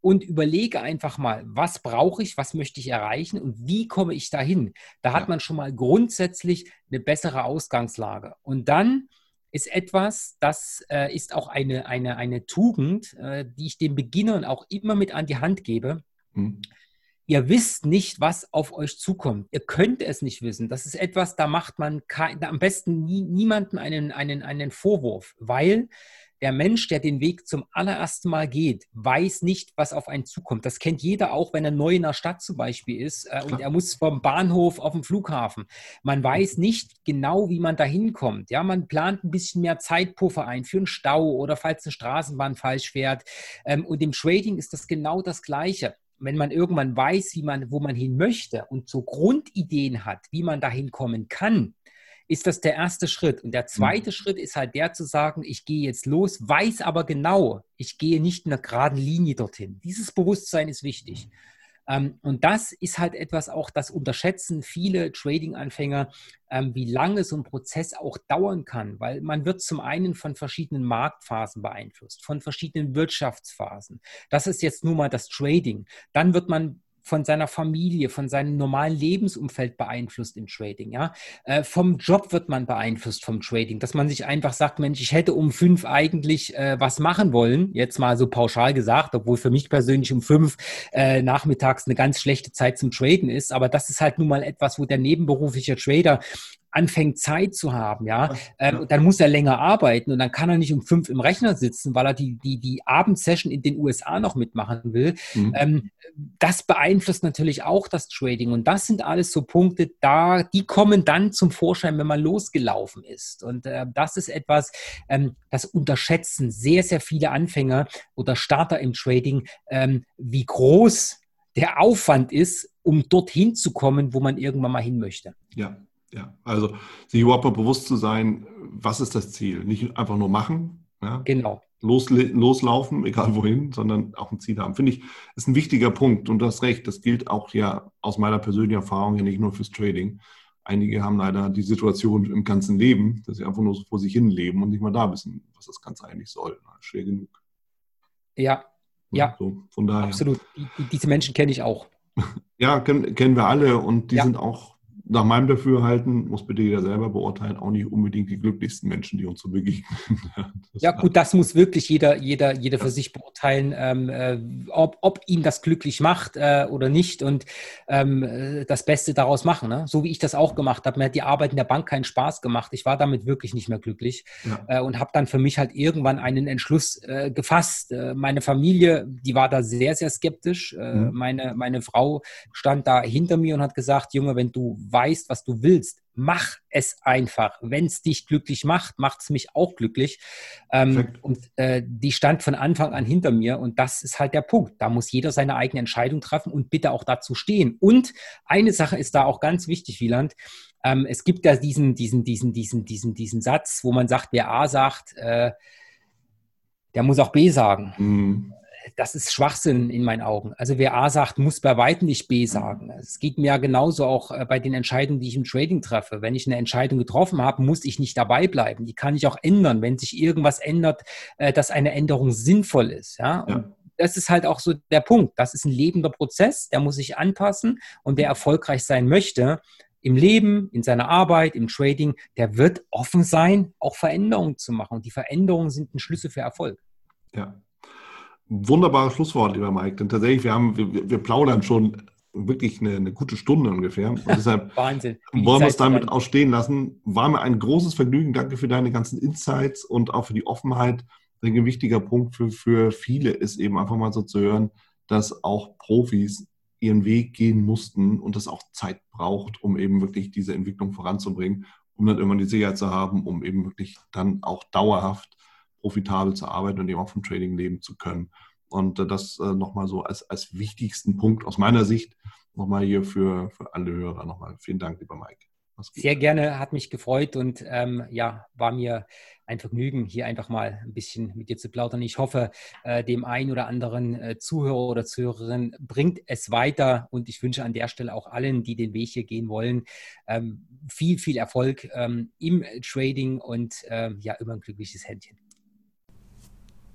und überlege einfach mal, was brauche ich, was möchte ich erreichen und wie komme ich dahin. Da hat man schon mal grundsätzlich eine bessere Ausgangslage. Und dann ist etwas, das äh, ist auch eine, eine, eine Tugend, äh, die ich den Beginnern auch immer mit an die Hand gebe. Mhm. Ihr wisst nicht, was auf euch zukommt. Ihr könnt es nicht wissen. Das ist etwas, da macht man kein, am besten nie, niemanden einen, einen, einen Vorwurf, weil der Mensch, der den Weg zum allerersten Mal geht, weiß nicht, was auf einen zukommt. Das kennt jeder auch, wenn er neu in der Stadt zum Beispiel ist äh, und er muss vom Bahnhof auf den Flughafen. Man weiß nicht genau, wie man da hinkommt. Ja, man plant ein bisschen mehr Zeitpuffer ein für einen Stau oder falls eine Straßenbahn falsch fährt. Ähm, und im Trading ist das genau das Gleiche wenn man irgendwann weiß, wie man, wo man hin möchte und so Grundideen hat, wie man dahin kommen kann, ist das der erste Schritt. Und der zweite mhm. Schritt ist halt der zu sagen, ich gehe jetzt los, weiß aber genau, ich gehe nicht in einer geraden Linie dorthin. Dieses Bewusstsein ist wichtig. Mhm. Ähm, und das ist halt etwas auch, das unterschätzen viele Trading-Anfänger, ähm, wie lange so ein Prozess auch dauern kann, weil man wird zum einen von verschiedenen Marktphasen beeinflusst, von verschiedenen Wirtschaftsphasen. Das ist jetzt nur mal das Trading. Dann wird man von seiner Familie, von seinem normalen Lebensumfeld beeinflusst im Trading. Ja? Äh, vom Job wird man beeinflusst vom Trading, dass man sich einfach sagt, Mensch, ich hätte um fünf eigentlich äh, was machen wollen, jetzt mal so pauschal gesagt, obwohl für mich persönlich um fünf äh, nachmittags eine ganz schlechte Zeit zum Traden ist. Aber das ist halt nun mal etwas, wo der nebenberufliche Trader anfängt Zeit zu haben, ja, ähm, dann muss er länger arbeiten und dann kann er nicht um fünf im Rechner sitzen, weil er die, die, die Abendsession in den USA noch mitmachen will. Mhm. Ähm, das beeinflusst natürlich auch das Trading und das sind alles so Punkte, da, die kommen dann zum Vorschein, wenn man losgelaufen ist. Und äh, das ist etwas, ähm, das unterschätzen sehr, sehr viele Anfänger oder Starter im Trading, ähm, wie groß der Aufwand ist, um dorthin zu kommen, wo man irgendwann mal hin möchte. Ja, ja, also sich überhaupt mal bewusst zu sein, was ist das Ziel? Nicht einfach nur machen, ja? genau. Los, loslaufen, [LAUGHS] egal wohin, sondern auch ein Ziel haben. Finde ich, ist ein wichtiger Punkt und du hast recht, das gilt auch ja aus meiner persönlichen Erfahrung ja nicht nur fürs Trading. Einige haben leider die Situation im ganzen Leben, dass sie einfach nur so vor sich hin leben und nicht mal da wissen, was das Ganze eigentlich soll. Schwer genug. Ja, ja. So, von daher. Absolut. Die, diese Menschen kenne ich auch. [LAUGHS] Ja, kennen, kennen wir alle und die ja. sind auch nach meinem Dafürhalten, muss bitte jeder selber beurteilen, auch nicht unbedingt die glücklichsten Menschen, die uns so begegnen. [LAUGHS] ja, gut, das muss wirklich jeder, jeder, jeder für sich beurteilen, ähm, äh, ob, ob ihn das glücklich macht äh, oder nicht und ähm, äh, das Beste daraus machen. Ne? So wie ich das auch gemacht habe. Mir hat die Arbeit in der Bank keinen Spaß gemacht. Ich war damit wirklich nicht mehr glücklich ja. äh, und habe dann für mich halt irgendwann einen Entschluss äh, gefasst. Äh, meine Familie, die war da sehr, sehr skeptisch. Mhm. meine, meine Frau stand da hinter mir und hat gesagt, Junge, wenn du weißt, was du willst, mach es einfach. Wenn es dich glücklich macht, macht es mich auch glücklich. Ähm, und äh, die stand von Anfang an hinter mir und das ist halt der Punkt. Da muss jeder seine eigene Entscheidung treffen und bitte auch dazu stehen. Und eine Sache ist da auch ganz wichtig, Wieland. Ähm, es gibt ja diesen, diesen, diesen, diesen, diesen, diesen Satz, wo man sagt, wer A sagt, äh, der muss auch B sagen. Mhm das ist Schwachsinn in meinen Augen. Also wer A sagt, muss bei weitem nicht B sagen. Es geht mir ja genauso auch äh, bei den Entscheidungen, die ich im Trading treffe. Wenn ich eine Entscheidung getroffen habe, muss ich nicht dabei bleiben. Die kann ich auch ändern, wenn sich irgendwas ändert, äh, dass eine Änderung sinnvoll ist. Ja? ja. das ist halt auch so der Punkt. Das ist ein lebender Prozess, der muss sich anpassen und wer erfolgreich sein möchte, im Leben, in seiner Arbeit, im Trading, der wird offen sein, auch Veränderungen zu machen. Und die Veränderungen sind ein Schlüssel für Erfolg. Ja, Wunderbares Schlusswort, lieber Mike. Denn tatsächlich, wir, haben, wir, wir plaudern schon wirklich eine, eine, gute Stunde ungefähr. Und [LAUGHS] deshalb Wahnsinn. wollen wir es damit auch stehen lassen. War mir ein großes Vergnügen. Danke für deine ganzen Insights und auch für die Offenheit. Ein wichtiger Punkt für, für viele ist eben einfach mal so zu hören, dass auch Profis ihren Weg gehen mussten und das auch Zeit braucht, um eben wirklich diese Entwicklung voranzubringen, um dann immer die Sicherheit zu haben, um eben wirklich dann auch dauerhaft profitabel zu arbeiten und eben auch vom Trading leben zu können. Und äh, das äh, nochmal so als, als wichtigsten Punkt aus meiner Sicht nochmal hier für, für alle Hörer nochmal. Vielen Dank, lieber Mike. Sehr gerne, hat mich gefreut und ähm, ja, war mir ein Vergnügen, hier einfach mal ein bisschen mit dir zu plaudern. Ich hoffe, äh, dem einen oder anderen äh, Zuhörer oder Zuhörerin bringt es weiter und ich wünsche an der Stelle auch allen, die den Weg hier gehen wollen, ähm, viel, viel Erfolg ähm, im Trading und ähm, ja, immer ein glückliches Händchen